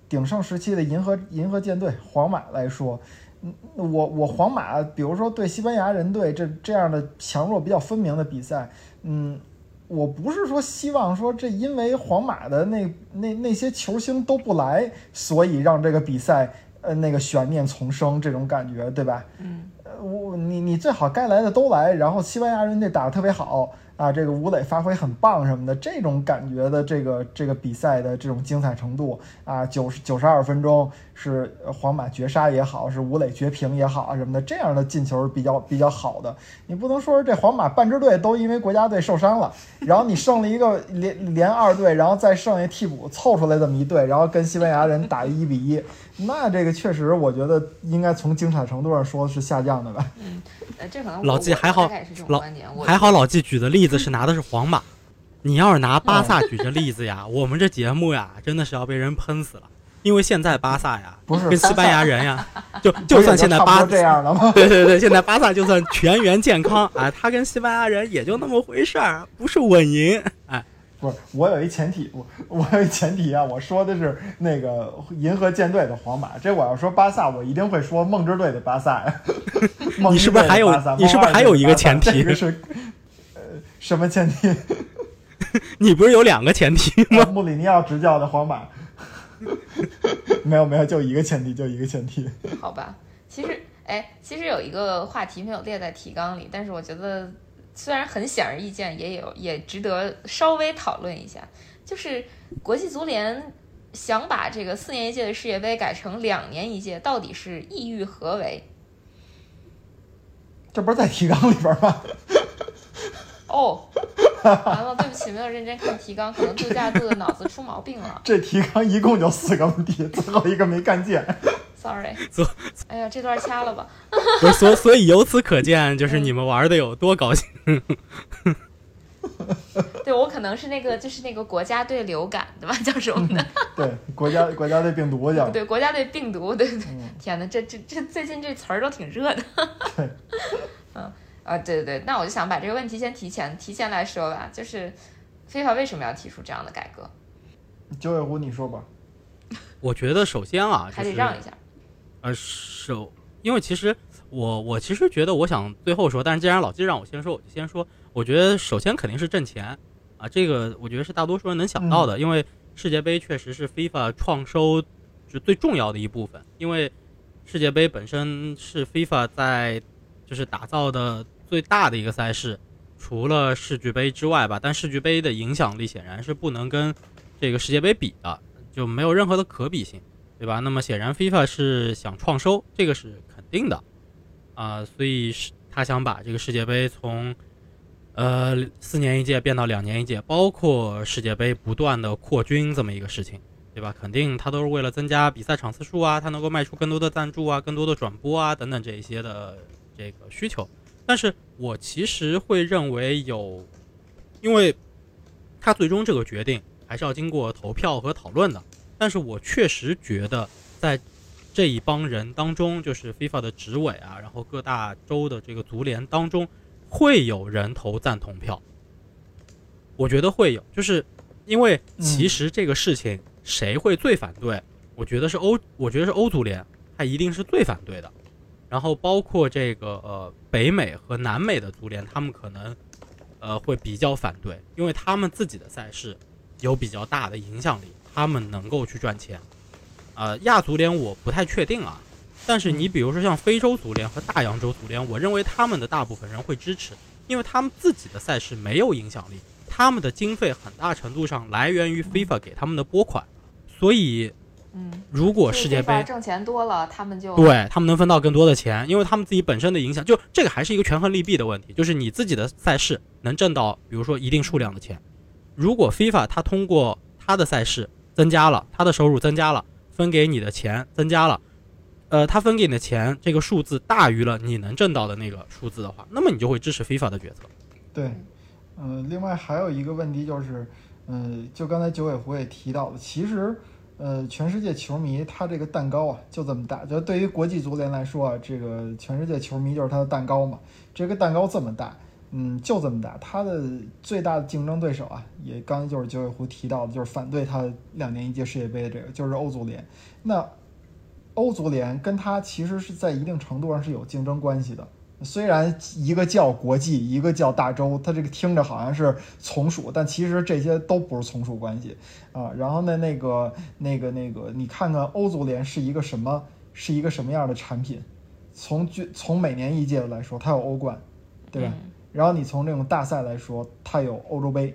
鼎盛时期的银河银河舰队皇马来说，嗯，我我皇马，比如说对西班牙人队这这样的强弱比较分明的比赛，嗯，我不是说希望说这因为皇马的那那那些球星都不来，所以让这个比赛呃那个悬念丛生这种感觉，对吧？嗯，呃，我你你最好该来的都来，然后西班牙人队打得特别好啊，这个吴磊发挥很棒什么的，这种感觉的这个这个比赛的这种精彩程度啊，九十九十二分钟是皇马绝杀也好，是吴磊绝平也好啊什么的，这样的进球是比较比较好的。你不能说这皇马半支队都因为国家队受伤了，然后你剩了一个连连二队，然后再剩下替补凑出来这么一队，然后跟西班牙人打一比一，那这个确实我觉得应该从精彩程度上说是下降的吧。呃，这可能老我我季还好老观点，我还好老季举的例子是拿的是皇马，你要是拿巴萨举这例子呀，我们这节目呀真的是要被人喷死了。因为现在巴萨呀，不是跟西班牙人呀，就就算现在巴这样了吗？对对对，现在巴萨就算全员健康，哎，他跟西班牙人也就那么回事儿，不是稳赢，哎，不是，我有一前提，我我有一前提啊，我说的是那个银河舰队的皇马，这我要说巴萨，我一定会说梦之队的巴萨呀。梦 你是不是还有你是不是还有一个前提是呃什么前提？你不是有两个前提吗？穆里尼奥执教的皇马。没有没有，就一个前提，就一个前提。好吧，其实，哎，其实有一个话题没有列在提纲里，但是我觉得虽然很显而易见，也有也值得稍微讨论一下，就是国际足联想把这个四年一届的世界杯改成两年一届，到底是意欲何为？这不是在提纲里边吗？哦，完了，对不起，没有认真看提纲，可能度假度的脑子出毛病了 这提纲一共就四个问题，最后一个没看见。，sorry 所。哎呀，这段掐了吧。不是，所所以由此可见，就是你们玩的有多高兴。对我可能是那个，就是那个国家队流感，对吧？叫什么的？对，国家国家队病毒叫。对，国家队病毒，对对。嗯，天哪，这这这最近这词儿都挺热的。对，嗯啊，对对对，那我就想把这个问题先提前提前来说吧，就是非法为什么要提出这样的改革？九尾狐，你说吧。我觉得首先啊，还就是得让一下。呃，首，因为其实我我其实觉得，我想最后说，但是既然老季让我先说，我就先说。我觉得首先肯定是挣钱啊，这个我觉得是大多数人能想到的，因为世界杯确实是 FIFA 创收就最重要的一部分，因为世界杯本身是 FIFA 在就是打造的最大的一个赛事，除了世俱杯之外吧，但世俱杯的影响力显然是不能跟这个世界杯比的，就没有任何的可比性。对吧？那么显然，FIFA 是想创收，这个是肯定的，啊、所以是他想把这个世界杯从呃四年一届变到两年一届，包括世界杯不断的扩军这么一个事情，对吧？肯定他都是为了增加比赛场次数啊，他能够卖出更多的赞助啊，更多的转播啊等等这一些的这个需求。但是我其实会认为有，因为他最终这个决定还是要经过投票和讨论的。但是我确实觉得，在这一帮人当中，就是 FIFA 的执委啊，然后各大洲的这个足联当中，会有人投赞同票。我觉得会有，就是因为其实这个事情谁会最反对？我觉得是欧，我觉得是欧足联，他一定是最反对的。然后包括这个呃北美和南美的足联，他们可能呃会比较反对，因为他们自己的赛事有比较大的影响力。他们能够去赚钱，呃，亚足联我不太确定啊，但是你比如说像非洲足联和大洋洲足联，我认为他们的大部分人会支持，因为他们自己的赛事没有影响力，他们的经费很大程度上来源于 FIFA 给他们的拨款，所以嗯，如果世界杯挣钱多了，他们就对他们能分到更多的钱，因为他们自己本身的影响，就这个还是一个权衡利弊的问题，就是你自己的赛事能挣到，比如说一定数量的钱。如果 FIFA 它通过它的赛事增加了，它的收入增加了，分给你的钱增加了，呃，它分给你的钱这个数字大于了你能挣到的那个数字的话，那么你就会支持 FIFA 的决策。对，嗯、另外还有一个问题就是，嗯、就刚才九尾狐也提到了，其实，呃，全世界球迷他这个蛋糕啊就这么大，就对于国际足联来说啊，这个全世界球迷就是他的蛋糕嘛，这个蛋糕这么大。嗯，就这么大。他的最大的竞争对手啊，也刚就是九尾狐提到的，就是反对他两年一届世界杯的这个，就是欧足联。那欧足联跟他其实是在一定程度上是有竞争关系的。虽然一个叫国际，一个叫大洲，它这个听着好像是从属，但其实这些都不是从属关系啊。然后呢，那个、那个、那个，你看看欧足联是一个什么，是一个什么样的产品？从具从每年一届来说，它有欧冠，对吧？嗯然后你从这种大赛来说，它有欧洲杯，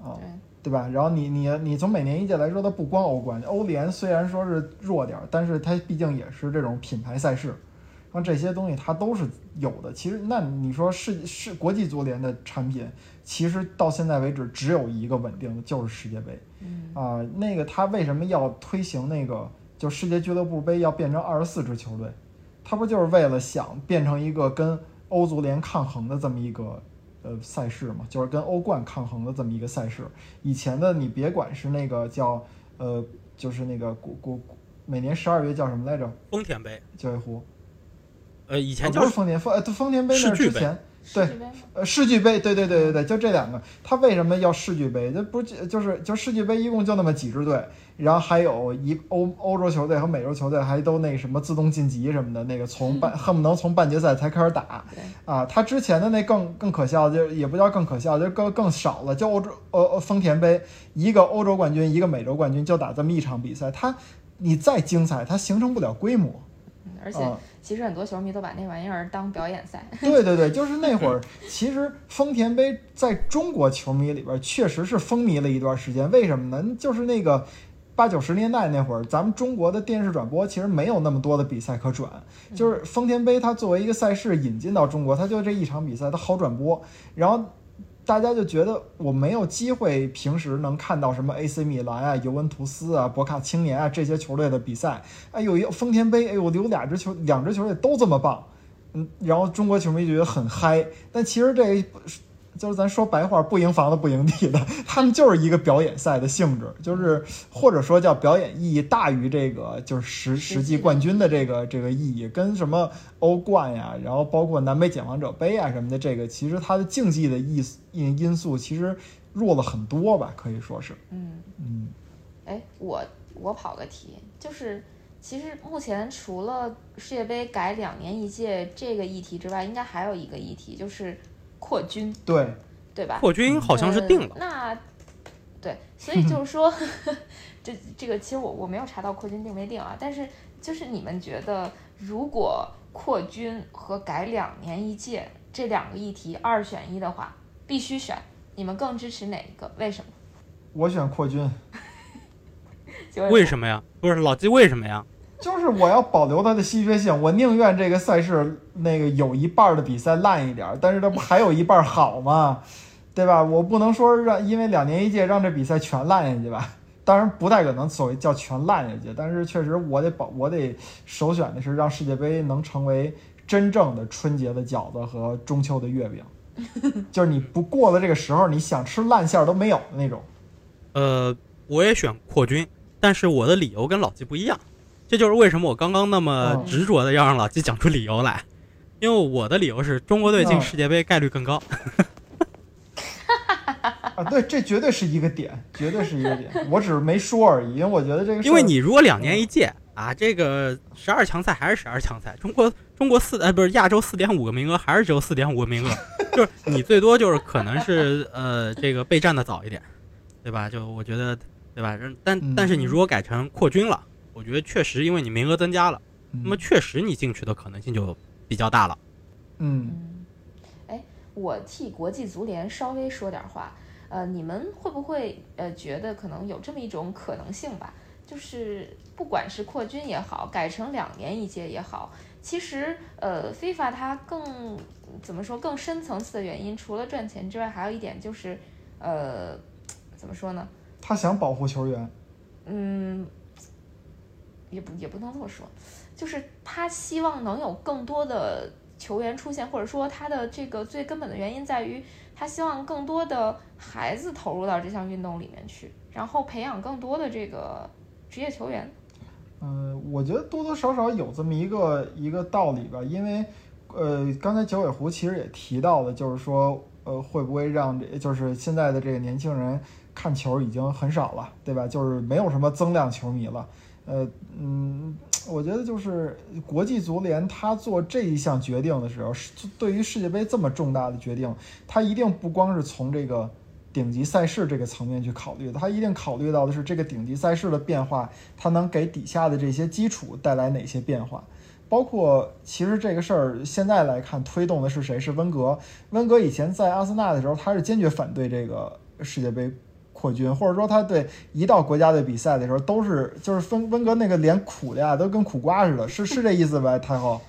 啊，对，对吧？然后你你你从每年一届来说，它不光欧冠，欧联虽然说是弱点儿，但是它毕竟也是这种品牌赛事，像这些东西它都是有的。其实那你说世世国际足联的产品，其实到现在为止只有一个稳定的，就是世界杯嗯啊、那个他为什么要推行那个就世界俱乐部杯要变成二十四支球队？他不就是为了想变成一个跟欧足联抗衡的这么一个呃赛事嘛，就是跟欧冠抗衡的这么一个赛事。以前的你别管是那个叫呃，就是那个国国每年十二月叫什么来着？丰田杯，九尾狐，呃，以以前叫不是丰田丰呃丰田杯那世俱杯是之前。对世俱杯吗呃，世俱杯，对对对对对，就这两个。他为什么要世俱杯？这不就就是就世俱杯一共就那么几支队，然后还有一欧欧洲球队和美洲球队还都那什么自动晋级什么的，那个从半恨不能从半决赛才开始打啊。他之前的那更更可笑，就也不叫更可笑，就更更少了。就欧洲呃呃丰田杯，一个欧洲冠军，一个美洲冠军，就打这么一场比赛，他你再精彩，它形成不了规模。嗯而且啊其实很多球迷都把那玩意儿当表演赛。对对对，就是那会儿，其实丰田杯在中国球迷里边确实是风靡了一段时间。为什么呢？就是那个八九十年代那会儿，咱们中国的电视转播其实没有那么多的比赛可转。就是丰田杯它作为一个赛事引进到中国，它就这一场比赛它好转播，然后。大家就觉得我没有机会平时能看到什么 AC 米兰啊、尤文图斯啊、博卡青年啊这些球队的比赛。哎呦，丰田杯，哎呦，有两支球，两支球队都这么棒，嗯，然后中国球迷就觉得很嗨，但其实这就是咱说白话，不赢房子不赢地的，他们就是一个表演赛的性质，就是或者说叫表演意义大于这个就是实实际冠军的这个这个意义，跟什么欧冠呀，然后包括南北解放者杯啊什么的，这个其实它的竞技的意思因因素其实弱了很多吧，可以说是，嗯，嗯。哎，我我跑个题，就是其实目前除了世界杯改两年一届这个议题之外，应该还有一个议题就是扩军，对，对吧？扩军好像是定了呃，那对，所以就是说，这这个其实我我没有查到扩军定没定啊，但是就是你们觉得，如果扩军和改两年一届这两个议题二选一的话，必须选，你们更支持哪一个？为什么？我选扩军。为什么呀？不是老季为什么呀？就是我要保留它的稀缺性，我宁愿这个赛事那个有一半的比赛烂一点，但是它不还有一半好吗？对吧？我不能说让因为两年一届让这比赛全烂下去吧。当然不太可能所谓叫全烂下去，但是确实我得保我得首选的是让世界杯能成为真正的春节的饺子和中秋的月饼，就是你不过了这个时候，你想吃烂馅儿都没有的那种。呃，我也选扩军，但是我的理由跟老季不一样，这就是为什么我刚刚那么嗯执着的要让老季讲出理由来，因为我的理由是中国队进嗯世界杯概率更高。啊，对，这绝对是一个点，绝对是一个点。我只是没说而已，因为我觉得这个，因为你如果两年一届啊，这个十二强赛还是十二强赛，中国中国四呃不是亚洲四点五个名额还是只有四点五个名额，就是你最多就是可能是呃这个备战的早一点，对吧？就我觉得对吧？但嗯但是你如果改成扩军了，我觉得确实因为你名额增加了，嗯那么确实你进去的可能性就比较大了。嗯。嗯，哎，我替国际足联稍微说点话。呃，你们会不会呃觉得可能有这么一种可能性吧？就是不管是扩军也好，改成两年一届也好，其实呃，FIFA 它更怎么说更深层次的原因，除了赚钱之外，还有一点就是呃，怎么说呢？他想保护球员，嗯，也不也不能这么说，就是他希望能有更多的球员出现，或者说他的这个最根本的原因在于，他希望更多的孩子投入到这项运动里面去，然后培养更多的这个职业球员。嗯，我觉得多多少少有这么一个一个道理吧，因为呃，刚才九尾狐其实也提到了，就是说呃，会不会让这就是现在的这个年轻人看球已经很少了，对吧？就是没有什么增量球迷了。呃，嗯，我觉得就是国际足联他做这一项决定的时候，是对于世界杯这么重大的决定，他一定不光是从这个顶级赛事这个层面去考虑的，他一定考虑到的是这个顶级赛事的变化，它能给底下的这些基础带来哪些变化。包括其实这个事儿现在来看，推动的是谁？是温格。温格以前在阿森纳的时候，他是坚决反对这个世界杯。扩军，或者说他对一到国家队比赛的时候，都是就是温温格那个脸苦的呀，都跟苦瓜似的，是 是这意思呗？太后，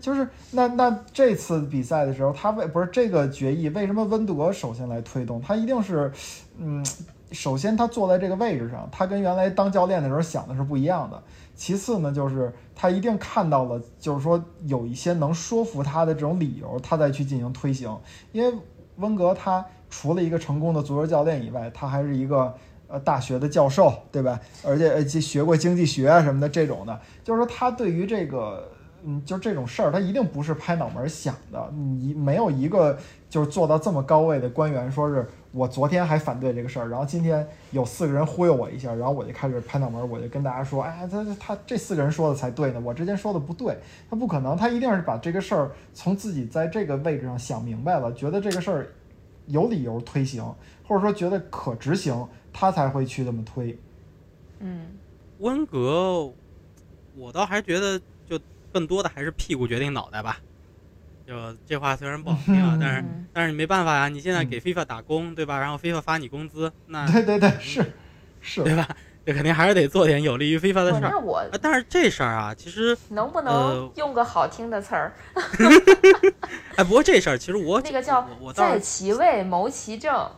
就是那那这次比赛的时候，他为不是这个决议，为什么温德首先来推动？他一定是，嗯，首先他坐在这个位置上，他跟原来当教练的时候想的是不一样的。其次呢，就是他一定看到了，就是说有一些能说服他的这种理由，他再去进行推行。因为温格他。除了一个成功的足球教练以外，他还是一个呃大学的教授，对吧？而且呃学过经济学啊什么的这种的，就是说他对于这个嗯，就这种事儿，他一定不是拍脑门想的。你没有一个就是做到这么高位的官员，说是我昨天还反对这个事儿，然后今天有四个人忽悠我一下，然后我就开始拍脑门，我就跟大家说，哎，他他这四个人说的才对呢，我之前说的不对。他不可能，他一定是把这个事儿从自己在这个位置上想明白了，觉得这个事儿。有理由推行，或者说觉得可执行，他才会去这么推。嗯，温格，我倒还觉得就更多的还是屁股决定脑袋吧。就这话虽然不好听啊，但是但是你没办法呀，你现在给 FIFA 打工，对吧？然后 FIFA 发你工资，那对对对，是是，对吧？这肯定还是得做点有利于 FIFA 的事儿。那我，但是这事儿啊，其实能不能用个好听的词儿？哎，不过这事儿其实我那个叫在其位谋其政。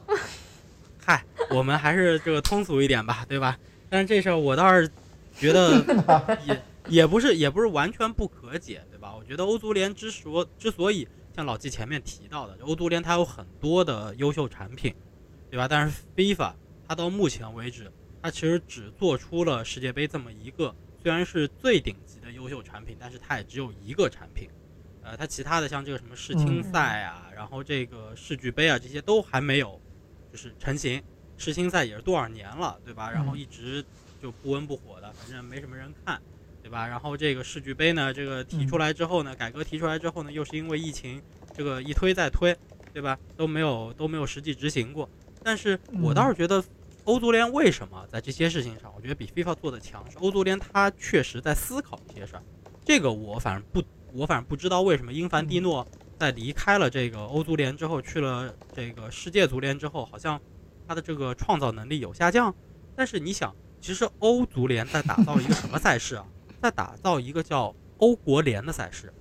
嗨，我们还是这个通俗一点吧，对吧？但是这事儿我倒是觉得 也也不是也不是完全不可解，对吧？我觉得欧足联之所之所以像老季前面提到的，欧足联它有很多的优秀产品，对吧？但是 FIFA 它到目前为止。它其实只做出了世界杯这么一个，虽然是最顶级的优秀产品，但是它也只有一个产品。呃，它其他的像这个什么世青赛啊，然后这个世俱杯啊，这些都还没有就是成型。世青赛也是多少年了，对吧？然后一直就不温不火的，反正没什么人看，对吧？然后这个世俱杯呢，这个提出来之后呢，改革提出来之后呢，又是因为疫情，这个一推再推，对吧？都没有都没有实际执行过。但是我倒是觉得。欧足联为什么在这些事情上，我觉得比 FIFA 做的强？是欧足联他确实在思考一些事儿。这个我反正不，我反正不知道为什么英凡蒂诺在离开了这个欧足联之后，去了这个世界足联之后，好像他的这个创造能力有下降。但是你想，其实欧足联在打造一个什么赛事啊？在打造一个叫欧国联的赛事。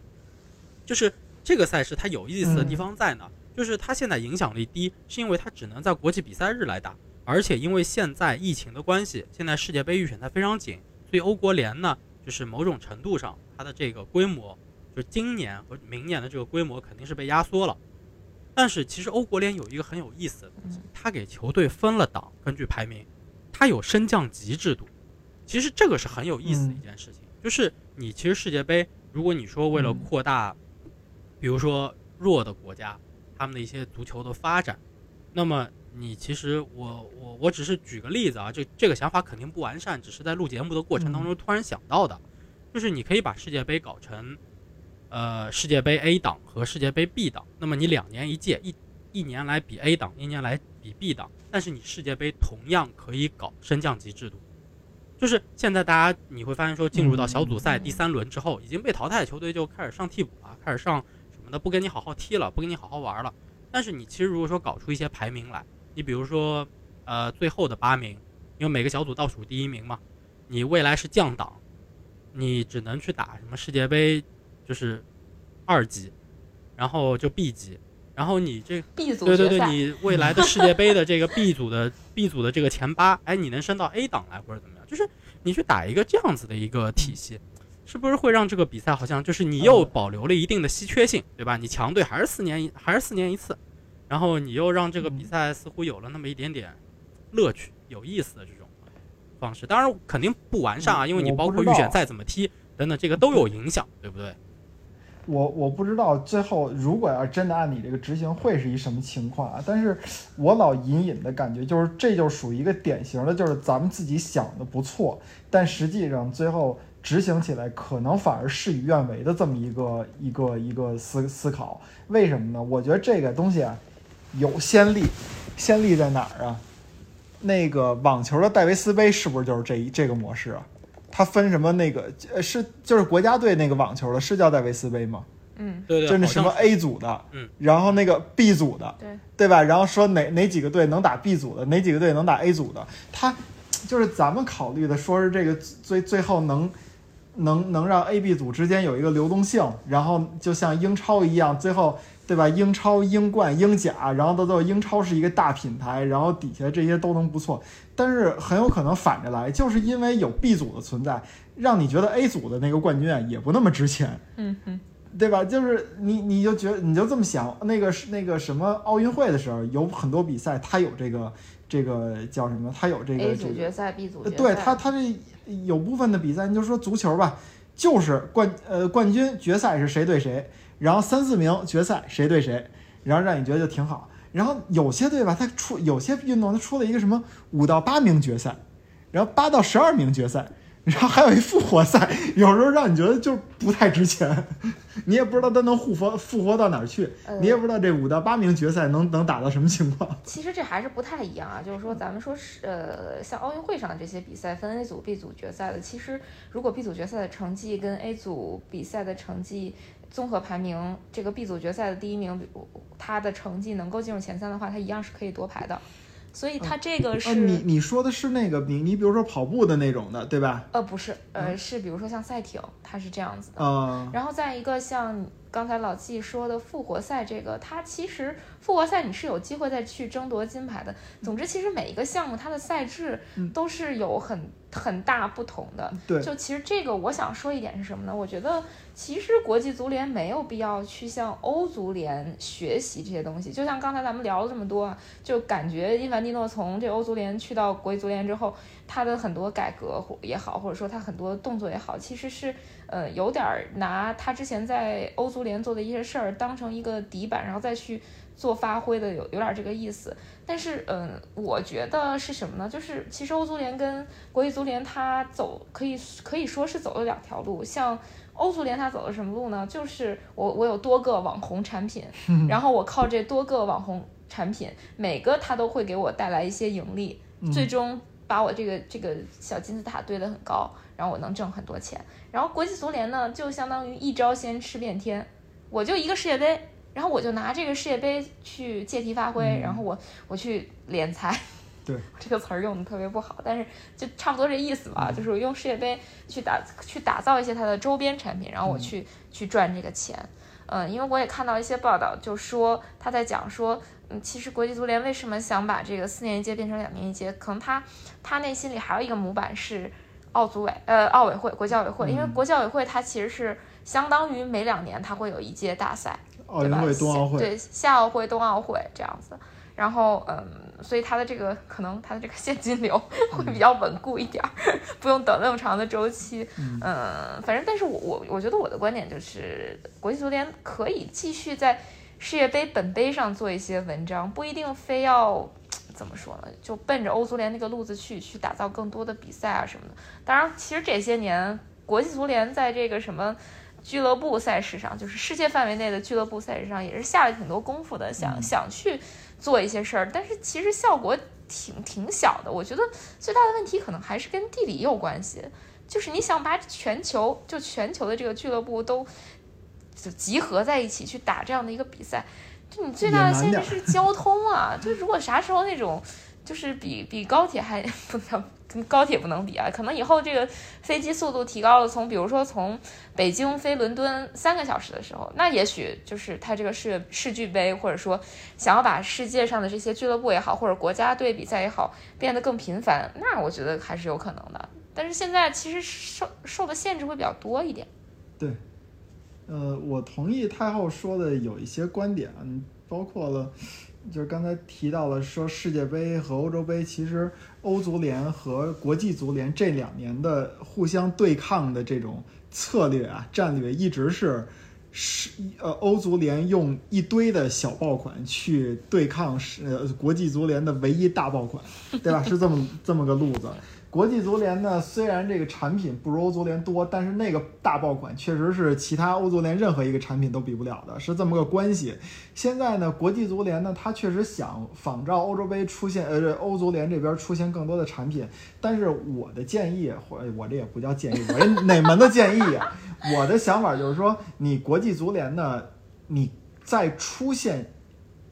就是这个赛事它有意思的地方在哪？就是它现在影响力低，是因为它只能在国际比赛日来打。而且因为现在疫情的关系，现在世界杯预选赛非常紧，所以欧国联呢，就是某种程度上它的这个规模，就今年和明年的这个规模肯定是被压缩了。但是其实欧国联有一个很有意思的东西，它给球队分了档，根据排名，它有升降级制度。其实这个是很有意思的一件事情，就是你其实世界杯，如果你说为了扩大，比如说弱的国家他们的一些足球的发展，那么。你其实我我我只是举个例子啊，这这个想法肯定不完善，只是在录节目的过程当中突然想到的，就是你可以把世界杯搞成，呃，世界杯 A 档和世界杯 B 档，那么你两年一届，一一年来比 A 档，一年来比 B 档，但是你世界杯同样可以搞升降级制度，就是现在大家你会发现说进入到小组赛第三轮之后，已经被淘汰的球队就开始上替补了，开始上什么的，不跟你好好踢了，不跟你好好玩了，但是你其实如果说搞出一些排名来。你比如说，呃，最后的八名，因为每个小组倒数第一名嘛，你未来是降档，你只能去打什么世界杯，就是二级，然后就 B 级，然后你这 B 组对对对，你未来的世界杯的这个 B 组的 B 组的这个前八，哎，你能升到 A 档来或者怎么样？就是你去打一个这样子的一个体系，是不是会让这个比赛好像就是你又保留了一定的稀缺性，对吧？你强队还是四年一还是四年一次，然后你又让这个比赛似乎有了那么一点点乐趣、有意思的这种方式。当然肯定不完善啊，因为你包括预选赛怎么踢等等，这个都有影响，对不对？我我不知道最后如果要真的按你这个执行会是一什么情况啊？但是我老隐隐的感觉就是这就属于一个典型的，就是咱们自己想的不错，但实际上最后执行起来可能反而事与愿违的这么一个一个一个思思考。为什么呢？我觉得这个东西啊有先例，先例在哪儿啊？那个网球的戴维斯杯是不是就是这一这个模式啊？它分什么那个呃是就是国家队那个网球的是叫戴维斯杯吗？嗯，对对，就那什么 A 组的，嗯，然后那个 B 组的，对，对吧？然后说哪哪几个队能打 B 组的，哪几个队能打 A 组的，它就是咱们考虑的，说是这个最最后能能能让 A、B 组之间有一个流动性，然后就像英超一样，最后对吧？英超、英冠、英甲，然后到最后英超是一个大品牌，然后底下这些都能不错，但是很有可能反着来，就是因为有 B 组的存在，让你觉得 A 组的那个冠军啊也不那么值钱。嗯嗯，对吧？就是你，你就觉得你就这么想，那个是那个什么奥运会的时候，有很多比赛，它有这个这个叫什么？它有这个 A 这个，组决赛，B 组决赛，对它它这有部分的比赛，你就说足球吧，就是冠呃冠军决赛是谁对谁，然后三四名决赛谁对谁，然后让你觉得就挺好。然后有些队吧，他出有些运动他出了一个什么五到八名决赛，然后八到十二名决赛，然后还有一复活赛，有时候让你觉得就不太值钱，你也不知道他能复活复活到哪儿去，呃你也不知道这五到八名决赛能能打到什么情况。其实这还是不太一样啊，就是说咱们说是呃，像奥运会上这些比赛分 A 组、B 组决赛的，其实如果 B 组决赛的成绩跟 A 组比赛的成绩综合排名，这个 B 组决赛的第一名，比如他的成绩能够进入前三的话，他一样是可以夺牌的。所以它这个是、呃，你你说的是那个你你比如说跑步的那种的，对吧？呃不是呃是比如说像赛艇，它是这样子的。嗯、然后再一个像刚才老季说的复活赛，这个它其实复活赛你是有机会再去争夺金牌的。总之，其实每一个项目它的赛制都是有很很大不同的。对，就其实这个我想说一点是什么呢？我觉得其实国际足联没有必要去向欧足联学习这些东西。就像刚才咱们聊了这么多啊，就感觉伊凡蒂诺从这欧足联去到国际足联之后，他的很多改革也好，或者说他很多动作也好，其实是呃有点儿拿他之前在欧足联做的一些事儿当成一个底板，然后再去做发挥的，有有点儿这个意思。但是，嗯，我觉得是什么呢？就是其实欧足联跟国际足联他走可以可以说是走了两条路。像欧足联他走的什么路呢？就是我我有多个网红产品，然后我靠这多个网红产品，每个它都会给我带来一些盈利，最终把我这个这个小金字塔堆得很高，然后我能挣很多钱。然后国际足联呢，就相当于一招鲜吃遍天，我就一个世界杯。然后我就拿这个世界杯去借题发挥，嗯然后我我去敛财，对 这个词儿用的特别不好，但是就差不多这意思吧，嗯就是我用世界杯去打去打造一些它的周边产品，然后我去、去赚这个钱。嗯，因为我也看到一些报道，就说他在讲说，嗯，其实国际足联为什么想把这个四年一届变成两年一届，可能他他内心里还有一个模板是奥组委，呃，奥委会，国际奥委会，因为嗯国际奥委会它其实是相当于每两年它会有一届大赛，奥运会、冬奥会，对夏奥会、冬奥会这样子。然后，嗯，所以它的这个可能它的这个现金流会比较稳固一点儿，不用等那么长的周期。嗯，反正，但是我我我觉得我的观点就是，国际足联可以继续在世界杯本杯上做一些文章，不一定非要怎么说呢，就奔着欧足联那个路子去，去打造更多的比赛啊什么的。当然，其实这些年国际足联在这个什么。俱乐部赛事上，就是世界范围内的俱乐部赛事上，也是下了挺多功夫的，想、想去做一些事儿，但是其实效果挺挺小的。我觉得最大的问题可能还是跟地理有关系，就是你想把全球就全球的这个俱乐部都就集合在一起去打这样的一个比赛，就你最大的限制是交通啊。就如果啥时候那种就是比比高铁还 不能跟高铁不能比啊。可能以后这个飞机速度提高了，从比如说从北京飞伦敦三个小时的时候，那也许就是它这个世世俱杯，或者说想要把世界上的这些俱乐部也好，或者国家队比赛也好变得更频繁，那我觉得还是有可能的。但是现在其实受受的限制会比较多一点。对，呃，我同意太后说的有一些观点，包括了，就是刚才提到了说世界杯和欧洲杯，其实欧足联和国际足联这两年的互相对抗的这种策略啊战略，一直是是呃欧足联用一堆的小爆款去对抗是呃国际足联的唯一大爆款，对吧？是这么这么个路子。国际足联呢，虽然这个产品不如欧足联多，但是那个大爆款确实是其他欧足联任何一个产品都比不了的，是这么个关系。现在呢，国际足联呢，它确实想仿照欧洲杯出现，呃，欧足联这边出现更多的产品。但是我的建议，或我这也不叫建议，我这哪门的建议啊？我的想法就是说，你国际足联呢，你在出现。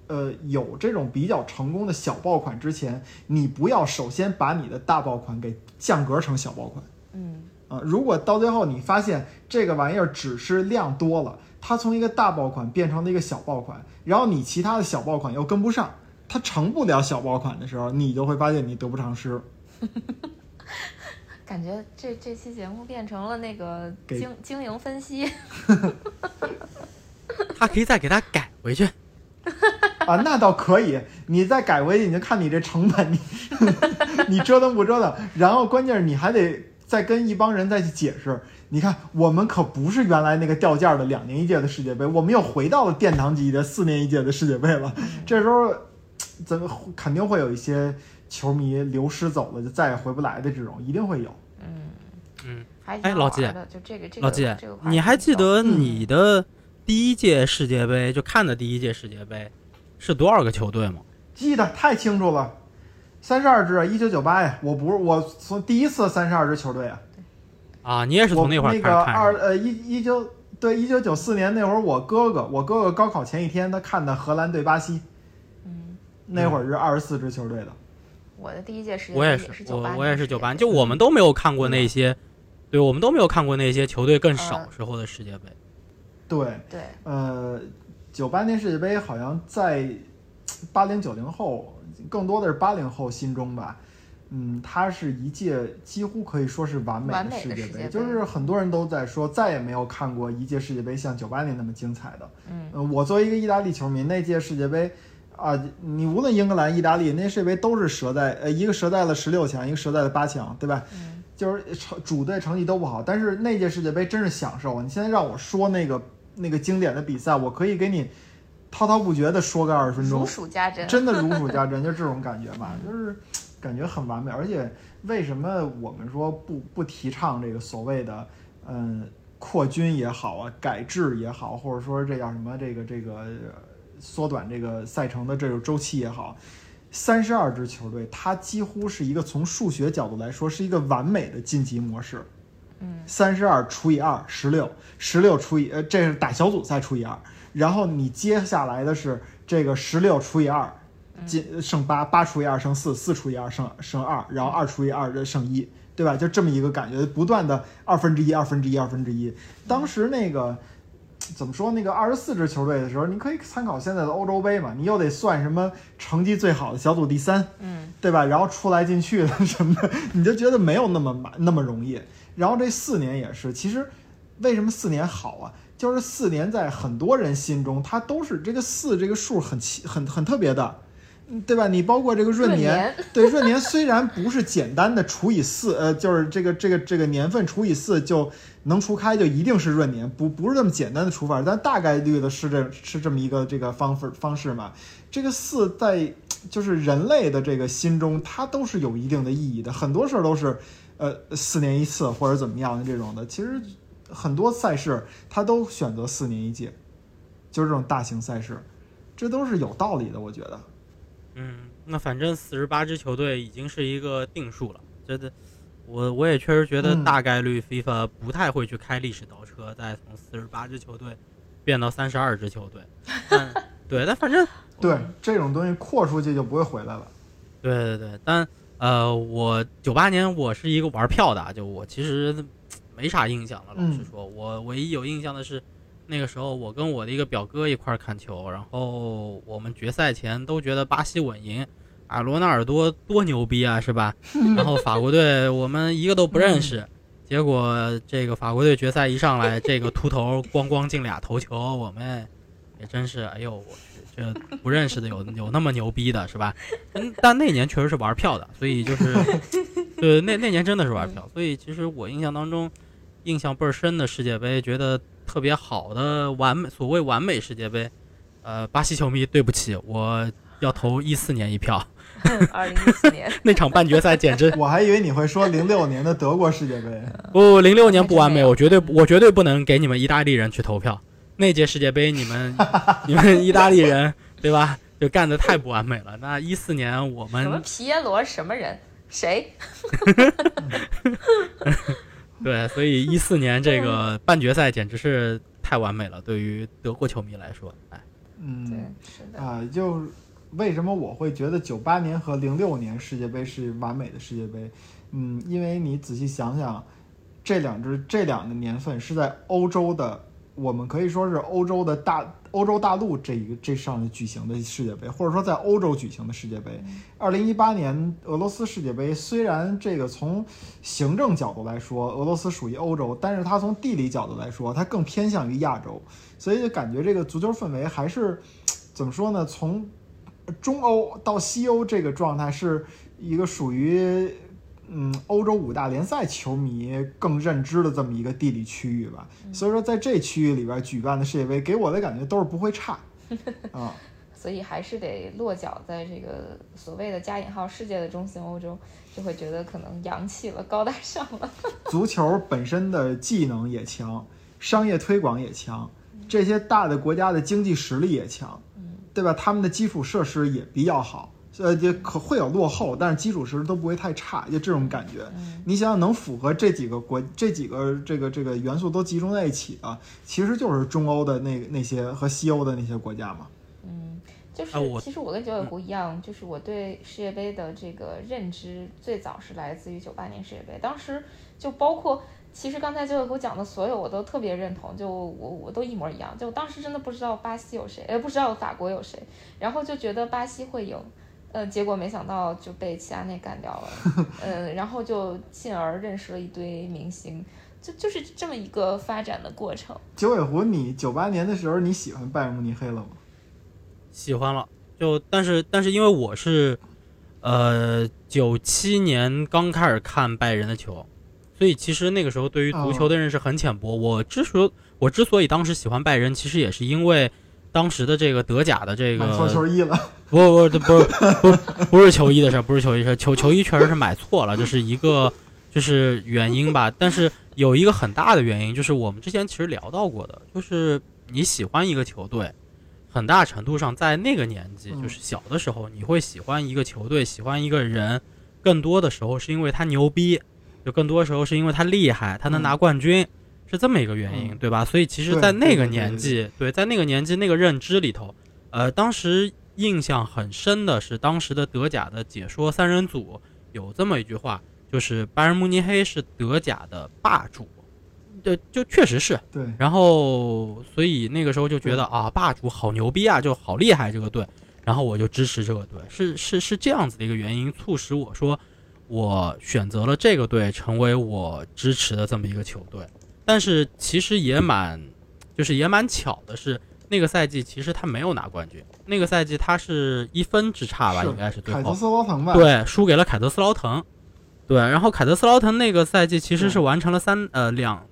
呃，有这种比较成功的小爆款之前，你不要首先把你的大爆款给降格成小爆款。嗯，啊，如果到最后你发现这个玩意儿只是量多了，它从一个大爆款变成了一个小爆款，然后你其他的小爆款又跟不上，它成不了小爆款的时候，你就会发现你得不偿失。感觉这这期节目变成了那个经经营分析。他可以再给他改回去。啊，那倒可以，你再改回去，你就看你这成本，你 你折腾不折腾？然后关键是你还得再跟一帮人再去解释。你看，我们可不是原来那个掉价的两年一届的世界杯，我们又回到了殿堂级的四年一届的世界杯了。这时候，怎么肯定会有一些球迷流失走了，就再也回不来的这种，一定会有。嗯嗯，哎，老季，就这个这个老季，你还记得你的？第一届世界杯就看的第一届世界杯，是多少个球队吗？记得太清楚了，三十二支，一九九八呀。我不是我从第一次三十二支球队啊。啊，你也是从那会儿看那个二呃一一九对一九九四年那会儿，我哥哥我哥哥高考前一天他看的荷兰对巴西。嗯。那会儿是二十四支球队的。我的第一届世界杯我也是我我也是九八，就我们都没有看过那些，对我们都没有看过那些球队更少时候的世界杯。对对，呃，九八年世界杯好像在八零九零后，更多的是八零后心中吧。嗯，它是一届几乎可以说是完美的世界杯，就是很多人都在说再也没有看过一届世界杯像九八年那么精彩的。嗯，我作为一个意大利球迷，那届世界杯啊，你无论英格兰、意大利，那世界杯都是折在呃一个折在了十六强，一个折在了八强，对吧？嗯，就是成主队成绩都不好，但是那届世界杯真是享受。你现在让我说那个。那个经典的比赛，我可以给你滔滔不绝的说个二十分钟，如数家珍，真的如数家珍，就这种感觉吧，就是感觉很完美。而且为什么我们说不不提倡这个所谓的嗯扩军也好啊，改制也好，或者说这叫什么这个这个缩短这个赛程的这种周期也好，三十二支球队，它几乎是一个从数学角度来说是一个完美的晋级模式。嗯，三十二除以二，十六，十六除以呃，这是打小组赛除以二，然后你接下来的是这个十六除以二，进剩八，八除以二剩四，四除以二剩剩二，然后二除以二剩一，对吧？就这么一个感觉，不断的二分之一，二分之一，二分之一。当时那个怎么说？那个二十四支球队的时候，你可以参考现在的欧洲杯嘛？你又得算什么成绩最好的小组第三，嗯，对吧？然后出来进去的什么的，你就觉得没有那么满那么容易。然后这四年也是，其实为什么四年好啊？就是四年在很多人心中，它都是这个四这个数很奇很很特别的，对吧？你包括这个闰年，对闰年虽然不是简单的除以四，呃，就是这个这个这个年份除以四就能除开，就一定是闰年，不不是这么简单的除法，但大概率的是这是这么一个这个方式方式嘛。这个四在就是人类的这个心中，它都是有一定的意义的，很多事儿都是。呃，四年一次或者怎么样的这种的，其实很多赛事他都选择四年一届，就是这种大型赛事，这都是有道理的，我觉得。嗯，那反正四十八支球队已经是一个定数了，觉得我我也确实觉得大概率 FIFA 不太会去开历史倒车，再从四十八支球队变到三十二支球队。对，但反正对这种东西扩出去就不会回来了。对对对，但。呃，我九八年我是一个玩票的，就我其实 没啥印象了。老实说，我唯一有印象的是，那个时候我跟我的一个表哥一块看球，然后我们决赛前都觉得巴西稳赢，啊，罗纳尔多多牛逼啊，是吧？然后法国队我们一个都不认识，结果这个法国队决赛一上来，这个秃头咣咣进俩头球，我们也真是，哎呦我。呃，不认识的有有那么牛逼的是吧？嗯，但那年确实是玩票的，所以就是，对，那那年真的是玩票，所以其实我印象当中，印象倍儿深的世界杯，觉得特别好的完美，所谓完美世界杯，呃，巴西球迷，对不起，我要投一四年一票。二零一四年 那场半决赛简直，我还以为你会说零六年的德国世界杯。不，零六年不完美，我绝对我绝对不能给你们意大利人去投票。那届世界杯，你们 你们意大利人对吧？就干的太不完美了。那一四年我们什么皮耶罗什么人谁？对，所以一四年这个半决赛简直是太完美了，对于德国球迷来说，哎，嗯，是的啊，就为什么我会觉得九八年和零六年世界杯是完美的世界杯？嗯，因为你仔细想想，这两支这两个年份是在欧洲的。我们可以说是欧洲的大欧洲大陆这一个这上举行的世界杯，或者说在欧洲举行的世界杯。二零一八年俄罗斯世界杯虽然这个从行政角度来说，俄罗斯属于欧洲，但是它从地理角度来说，它更偏向于亚洲，所以就感觉这个足球氛围还是怎么说呢？从中欧到西欧这个状态是一个属于。嗯，欧洲五大联赛球迷更认知的这么一个地理区域吧，所以说在这区域里边举办的世界杯，给我的感觉都是不会差 啊。所以还是得落脚在这个所谓的加引号世界的中心欧洲，就会觉得可能洋气了，高大上了。足球本身的技能也强，商业推广也强，这些大的国家的经济实力也强，对吧？他们的基础设施也比较好。呃，就可会有落后，但是基础设施都不会太差，就这种感觉。你想想，能符合这几个国、这几个这个这个元素都集中在一起的，其实就是中欧的那那些和西欧的那些国家嘛。嗯，就是其实我跟九尾狐一样，就是我对世界杯的这个认知最早是来自于九八年世界杯，当时就包括其实刚才九尾狐讲的所有，我都特别认同，就我我都一模一样。就当时真的不知道巴西有谁，呃，不知道法国有谁，然后就觉得巴西会赢。呃，结果没想到就被齐达内干掉了，嗯，然后就进而认识了一堆明星，就就是这么一个发展的过程。九尾狐，你九八年的时候你喜欢拜仁慕尼黑了吗？喜欢了，就但是但是因为我是，呃，九七年刚开始看拜仁的球，所以其实那个时候对于足球的认识很浅薄。我之所我之所以当时喜欢拜仁，其实也是因为。当时的这个德甲的这个买错球衣了，不不不不不不是球衣的事，不是球衣事，球球衣确实是买错了，这是一个就是原因吧。但是有一个很大的原因，就是我们之前其实聊到过的，就是你喜欢一个球队，很大程度上在那个年纪，就是小的时候，你会喜欢一个球队，喜欢一个人，更多的时候是因为他牛逼，就更多时候是因为他厉害，他能拿冠军。是这么一个原因，对吧？所以其实，在那个年纪，对，在那个年纪那个认知里头，呃，当时印象很深的是，当时的德甲的解说三人组有这么一句话，就是拜仁慕尼黑是德甲的霸主，对，就确实是。对。然后，所以那个时候就觉得啊，霸主好牛逼啊，就好厉害这个队，然后我就支持这个队，是是是这样子的一个原因，促使我说，我选择了这个队成为我支持的这么一个球队。但是其实也蛮，就是也蛮巧的是，那个赛季其实他没有拿冠军。那个赛季他是一分之差吧，应该是对。斯劳滕吧。对，输给了凯德斯劳滕。对，然后凯德斯劳滕那个赛季其实是完成了三呃两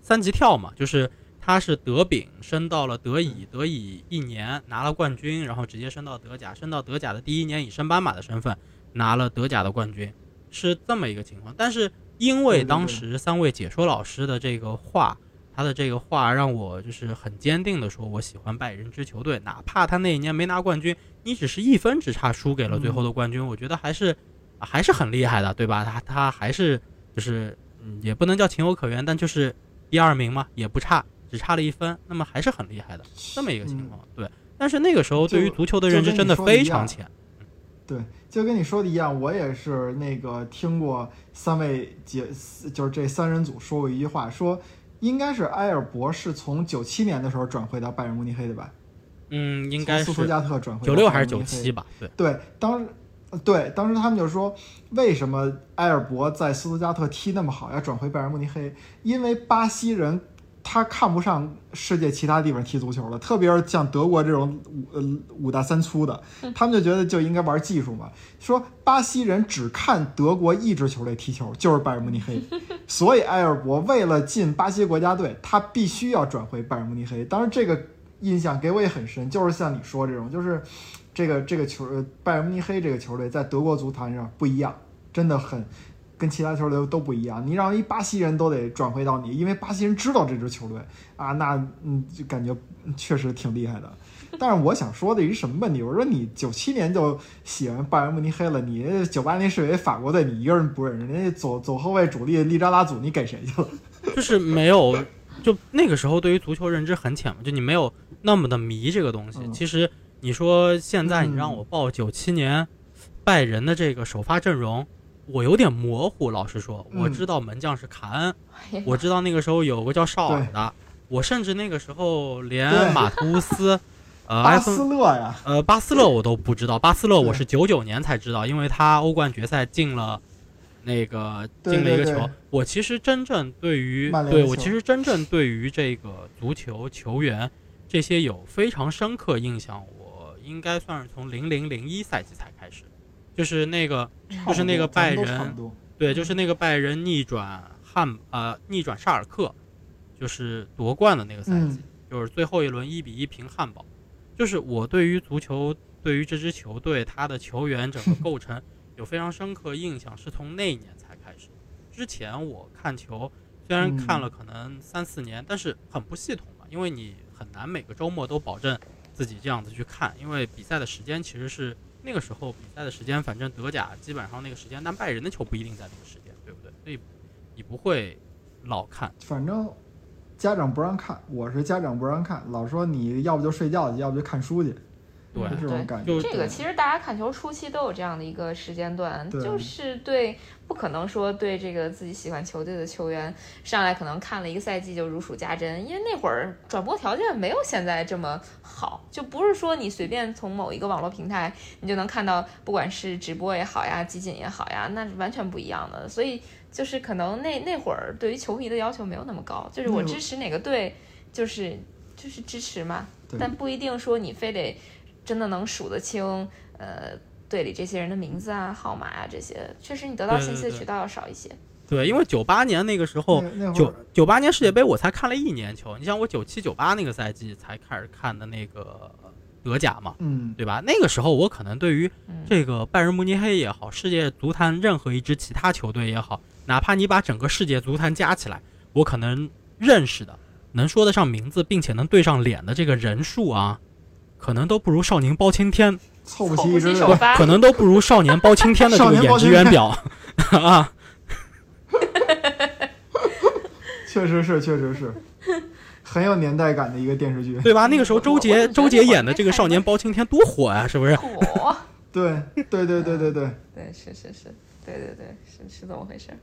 三级跳嘛，就是他是德丙升到了德乙，德乙一年拿了冠军，然后直接升到德甲，升到德甲的第一年以升班马的身份拿了德甲的冠军，是这么一个情况。但是。因为当时三位解说老师的这个话，他的这个话让我就是很坚定的说，我喜欢拜仁支球队，哪怕他那一年没拿冠军，你只是一分只差输给了最后的冠军，我觉得还是还是很厉害的，对吧？他他还是就是嗯，也不能叫情有可原，但就是第二名嘛，也不差，只差了一分，那么还是很厉害的这么一个情况。对，但是那个时候对于足球的认知真的非常浅。对，就跟你说的一样，我也是那个听过三位姐，就是这三人组说过一句话，说应该是埃尔伯是从九七年的时候转会到拜仁慕尼黑的吧？嗯，应该是从斯图加特转会到九六还是九七吧？对，对，当时对当时他们就说，为什么埃尔伯在斯图加特踢那么好，要转回拜仁慕尼黑？因为巴西人他看不上世界其他地方踢足球了，特别是像德国这种五呃五大三粗的，他们就觉得就应该玩技术嘛。说巴西人只看德国一支球队踢球，就是拜仁慕尼黑，所以埃尔伯为了进巴西国家队，他必须要转回拜仁慕尼黑。当然，这个印象给我也很深，就是像你说这种，就是这个这个球呃拜仁慕尼黑这个球队在德国足坛上不一样，真的很跟其他球队都不一样。你让一巴西人都得转回到你，因为巴西人知道这支球队啊，那嗯就感觉嗯确实挺厉害的。但是我想说的一什么问题？我说你九七年就喜欢拜仁慕尼黑了，你九八年世界杯法国队你一个人不认识，人家左左后卫主力利扎拉祖你给谁去了？就是没有，就那个时候对于足球认知很浅嘛，就你没有那么的迷这个东西。嗯其实你说现在你让嗯我报九七年拜仁的这个首发阵容，我有点模糊。老实说，我嗯。知道门将是卡恩，我知道那个时候有个叫绍尔的，我甚至那个时候连马图乌斯，呃，巴斯勒呀，呃，巴斯勒我都不知道，巴斯勒我是九九年才知道，因为他欧冠决赛进了那个进了一个对对。球。我其实真正对于对我其实真正对于这个足球球员这些有非常深刻印象，我应该算是从零零零一赛季才开始，就是那个就是那个拜仁对，就是那个拜仁逆转汉呃逆转沙尔克，就是夺冠的那个赛季，嗯就是最后一轮一比一平汉堡。就是我对于足球，对于这支球队他的球员整个构成 有非常深刻印象，是从那一年才开始。之前我看球虽然看了可能三四年，但是很不系统嘛，因为你很难每个周末都保证自己这样子去看，因为比赛的时间其实是那个时候比赛的时间，反正德甲基本上那个时间，但拜仁的球不一定在那个时间，对不对？所以你不会老看。反正家长不让看，我是家长不让看，老说你要不就睡觉去，要不就看书去，对就这种感觉。就这个其实大家看球初期都有这样的一个时间段，就是对不可能说对这个自己喜欢球队的球员上来可能看了一个赛季就如数家珍，因为那会儿转播条件没有现在这么好，就不是说你随便从某一个网络平台你就能看到，不管是直播也好呀，集锦也好呀，那是完全不一样的，所以就是可能那那会儿对于球迷的要求没有那么高，就是我支持哪个队，就是就是支持嘛，但不一定说你非得真的能数得清，呃，队里这些人的名字啊、号码啊这些，确实你得到信息的渠道要少一些。对，因为九八年那个时候，九九八年世界杯我才看了一年球，你像我九七九八那个赛季才开始看的那个德甲嘛，嗯，对吧？那个时候我可能对于嗯，这个拜仁慕尼黑也好，世界足坛任何一支其他球队也好，哪怕你把整个世界足坛加起来，我可能认识的、能说得上名字，并且能对上脸的这个人数啊，可能都不如少年包青天，凑不齐一支队齐首发可能都不如少年包青天的这个演职员表啊。确实是，确实是，很有年代感的一个电视剧。对吧？那个时候周杰周杰演的这个少年包青天多火呀、是不是？火，对，对对对对对，对，是是是，对对对，是是这么回事儿。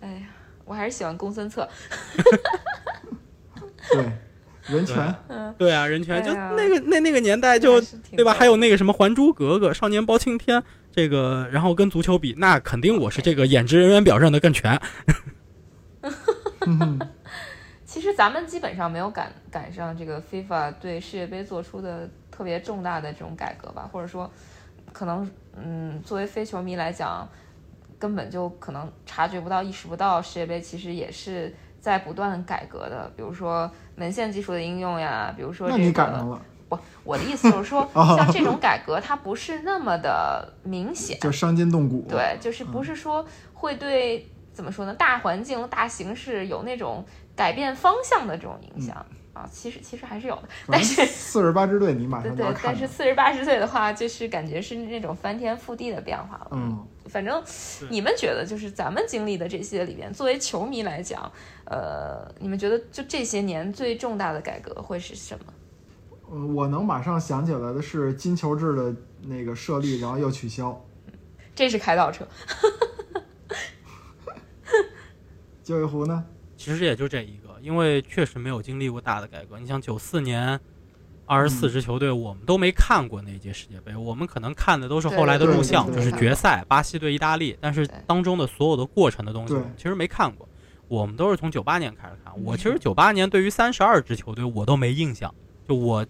哎呀，我还是喜欢公孙策。对，人权，嗯，对啊，人权。就那个那那个年代就对吧？还有那个什么《还珠格格》《少年包青天》这个，然后跟足球比，那肯定我是这个演职人员表认的更全。其实咱们基本上没有赶赶上这个 FIFA 对世界杯做出的特别重大的这种改革吧，或者说，可能嗯，作为非球迷来讲，根本就可能察觉不到、意识不到世界杯其实也是在不断改革的，比如说门线技术的应用呀，比如说你这个不，我的意思就是说，哦像这种改革，它不是那么的明显，就伤筋动骨。对，就是不是说会对怎么说呢，大环境、大形势有那种改变方向的这种影响、啊，其实其实还是有的，但是四十八支队你马对上就要对，但是。四十八支队的话，就是感觉是那种翻天覆地的变化了。嗯，反正你们觉得，就是咱们经历的这些里边，作为球迷来讲，呃，你们觉得就这些年最重大的改革会是什么？呃我能马上想起来的是金球制的那个设立，然后又取消。这是开倒车。九尾狐呢？其实也就这一个，因为确实没有经历过大的改革。你像九四年，二十四支球队，我们都没看过那届世界杯，我们可能看的都是后来的录像，就是决赛，巴西对意大利，但是当中的所有的过程的东西，其实没看过。我们都是从九八年开始看，我其实九八年对于三十二支球队我都没印象，就我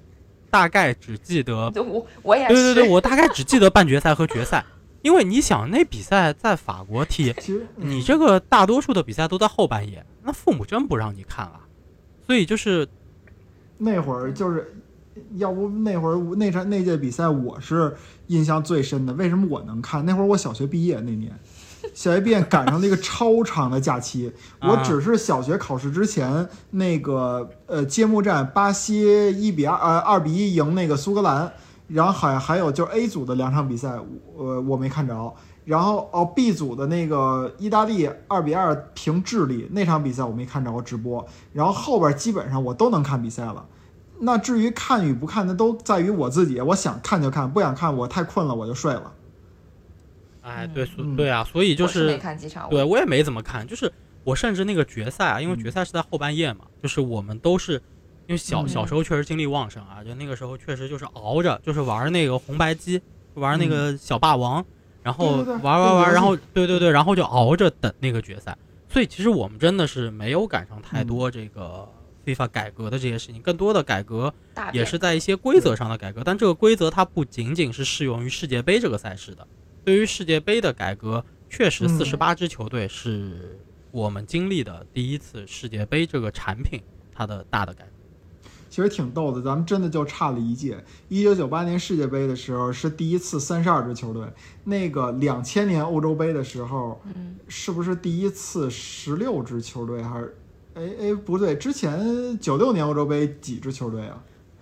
大概只记得，我我也对对对，我大概只记得半决赛和决赛。因为你想，那比赛在法国踢，你这个大多数的比赛都在后半夜，那父母真不让你看啊。所以就是那会儿，就是要不那会儿那场那届比赛，我是印象最深的。为什么我能看？那会儿我小学毕业那年，小学毕业赶上了一个超长的假期。我只是小学考试之前那个呃揭幕战，巴西一比二呃二比一赢那个苏格兰。然后好像还有就是 A 组的两场比赛，我我没看着。然后哦，B 组的那个意大利二比二平智利那场比赛我没看着直播。然后后边基本上我都能看比赛了。那至于看与不看，那都在于我自己。我想看就看，不想看我太困了我就睡了。哎，对，对啊，所以就是没看几场，对我也没怎么看。就是我甚至那个决赛啊，因为决赛是在后半夜嘛，就是我们都是。因为小小时候确实精力旺盛啊，就那个时候确实就是熬着，就是玩那个红白机，玩那个小霸王，然后玩玩玩，然后对对对，然后就熬着等那个决赛。所以其实我们真的是没有赶上太多这个 FIFA 改革的这些事情，更多的改革也是在一些规则上的改革。但这个规则它不仅仅是适用于世界杯这个赛事的，对于世界杯的改革，确实四十八支球队是我们经历的第一次世界杯这个产品它的大的改。其实挺逗的，咱们真的就差了一届。一九九八年世界杯的时候是第一次三十二支球队，那个两千年欧洲杯的时候，嗯，是不是第一次十六支球队？还是，哎哎，不对，之前九六年欧洲杯几支球队啊？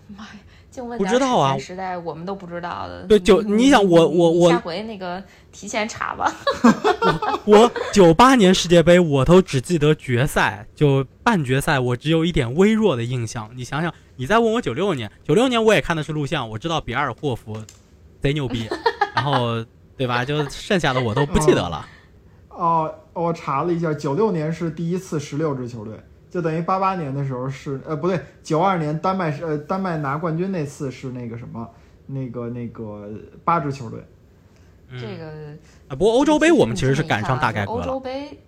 妈呀！问不知道啊，时代我们都不知道的。对，就你想我我我下回那个提前查吧。我九八年世界杯我都只记得决赛，就半决赛我只有一点微弱的印象。你想想，你再问我九六年，九六年我也看的是录像，我知道比尔霍夫贼牛逼，然后 对吧？就剩下的我都不记得了。哦，我查了一下，九六年是第一次十六支球队。就等于八八年的时候是呃不对，九二年丹麦是呃丹麦拿冠军那次是那个什么那个那个八支球队，这个啊不过欧洲杯我们其实是赶上大改革了。欧洲杯，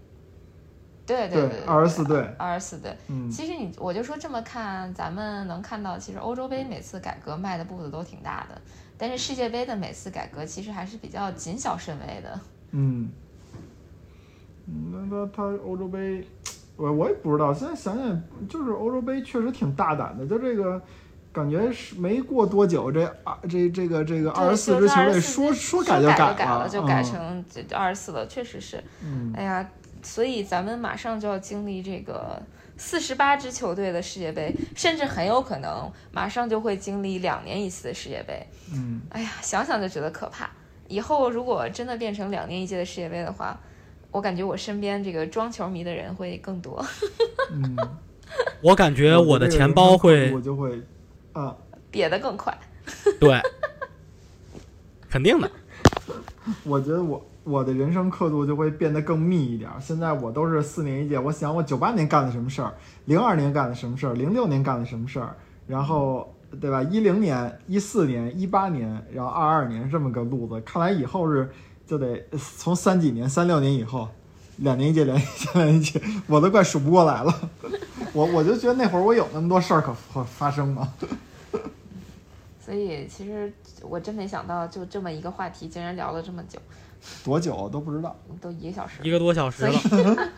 对对对，二十四队，二十四队。嗯，其实你我就说这么看，咱们能看到，其实欧洲杯每次改革迈的步子都挺大的，但是世界杯的每次改革其实还是比较谨小慎微的。嗯，那他他欧洲杯。我我也不知道，现在想想，就是欧洲杯确实挺大胆的，就这个感觉是没过多久，这二这这个这个二十四支球队说说改就改了，就改成二十四了，确实是。嗯。哎呀，所以咱们马上就要经历这个四十八支球队的世界杯，甚至很有可能马上就会经历两年一次的世界杯。嗯。哎呀，想想就觉得可怕。以后如果真的变成两年一届的世界杯的话。我感觉我身边这个装球迷的人会更多。嗯，我感觉我的钱包会，我就会，啊，瘪得更快。对，肯定的。我觉得我我的人生刻度就会变得更密一点。现在我都是四年一届，我想我九八年干的什么事儿，零二年干的什么事儿，零六年干的什么事儿，然后对吧？一零年、一四年、一八年，然后二二年这么个路子。看来以后是。就得从三几年、三六年以后，两年一届、两年一届、两年一届，我都快数不过来了。我我就觉得那会儿我有那么多事儿可发发生吗？所以其实我真没想到，就这么一个话题，竟然聊了这么久。多久都不知道，都一个小时，一个多小时了。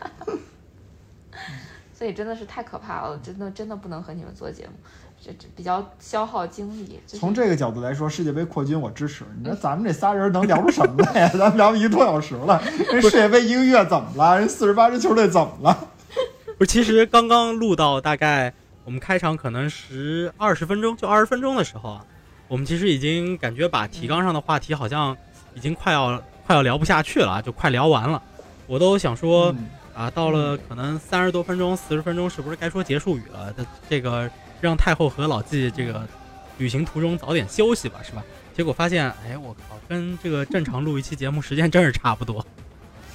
所以真的是太可怕了，真的真的不能和你们做节目。这这比较消耗精力。从这个角度来说，世界杯扩军我支持。你说咱们这仨人能聊出什么来呀？咱们聊一个多小时了。人世界杯一个月怎么了？人四十八支球队怎么了？不是，其实刚刚录到大概我们开场可能十二十分钟，就二十分钟的时候啊，我们其实已经感觉把提纲上的话题好像已经快要快要聊不下去了，就快聊完了。我都想说啊，到了可能三十多分钟、四十分钟，是不是该说结束语了？这这个。让太后和老纪这个旅行途中早点休息吧，是吧？结果发现，哎，我靠，跟这个正常录一期节目时间真是差不多。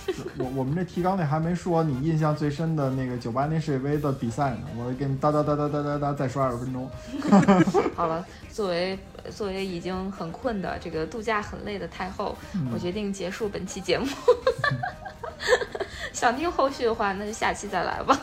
我我们这提纲里还没说你印象最深的那个九八年世界杯的比赛呢，我给你哒哒哒哒哒哒哒再说二十分钟。好了，作为作为已经很困的这个度假很累的太后，我决定结束本期节目。想听后续的话，那就下期再来吧。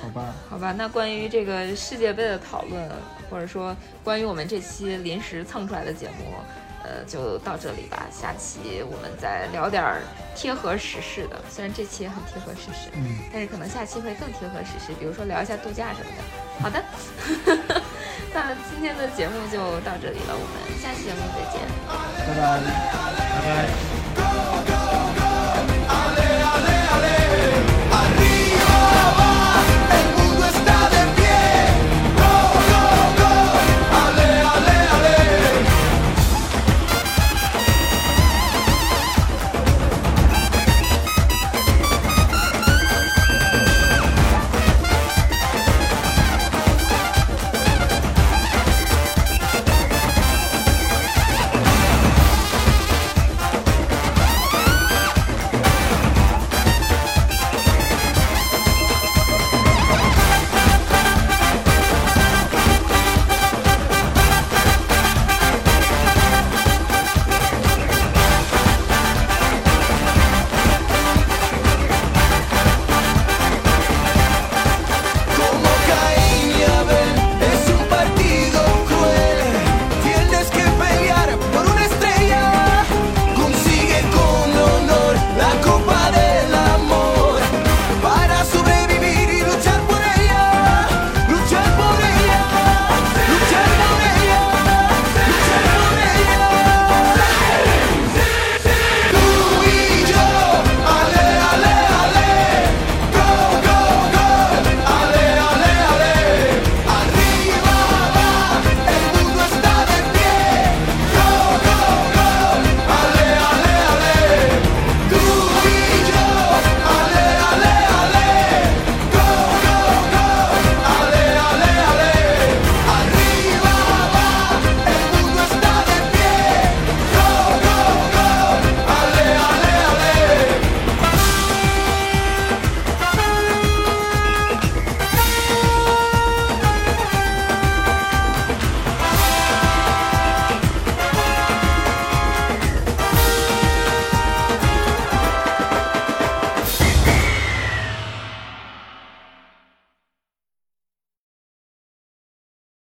好吧，好吧，那关于这个世界杯的讨论，或者说关于我们这期临时蹭出来的节目。呃，就到这里吧。下期我们再聊点儿贴合时事的，虽然这期也很贴合时事，嗯，但是可能下期会更贴合时事，比如说聊一下度假什么的。好的，那今天的节目就到这里了，我们下期节目再见，拜拜，拜拜。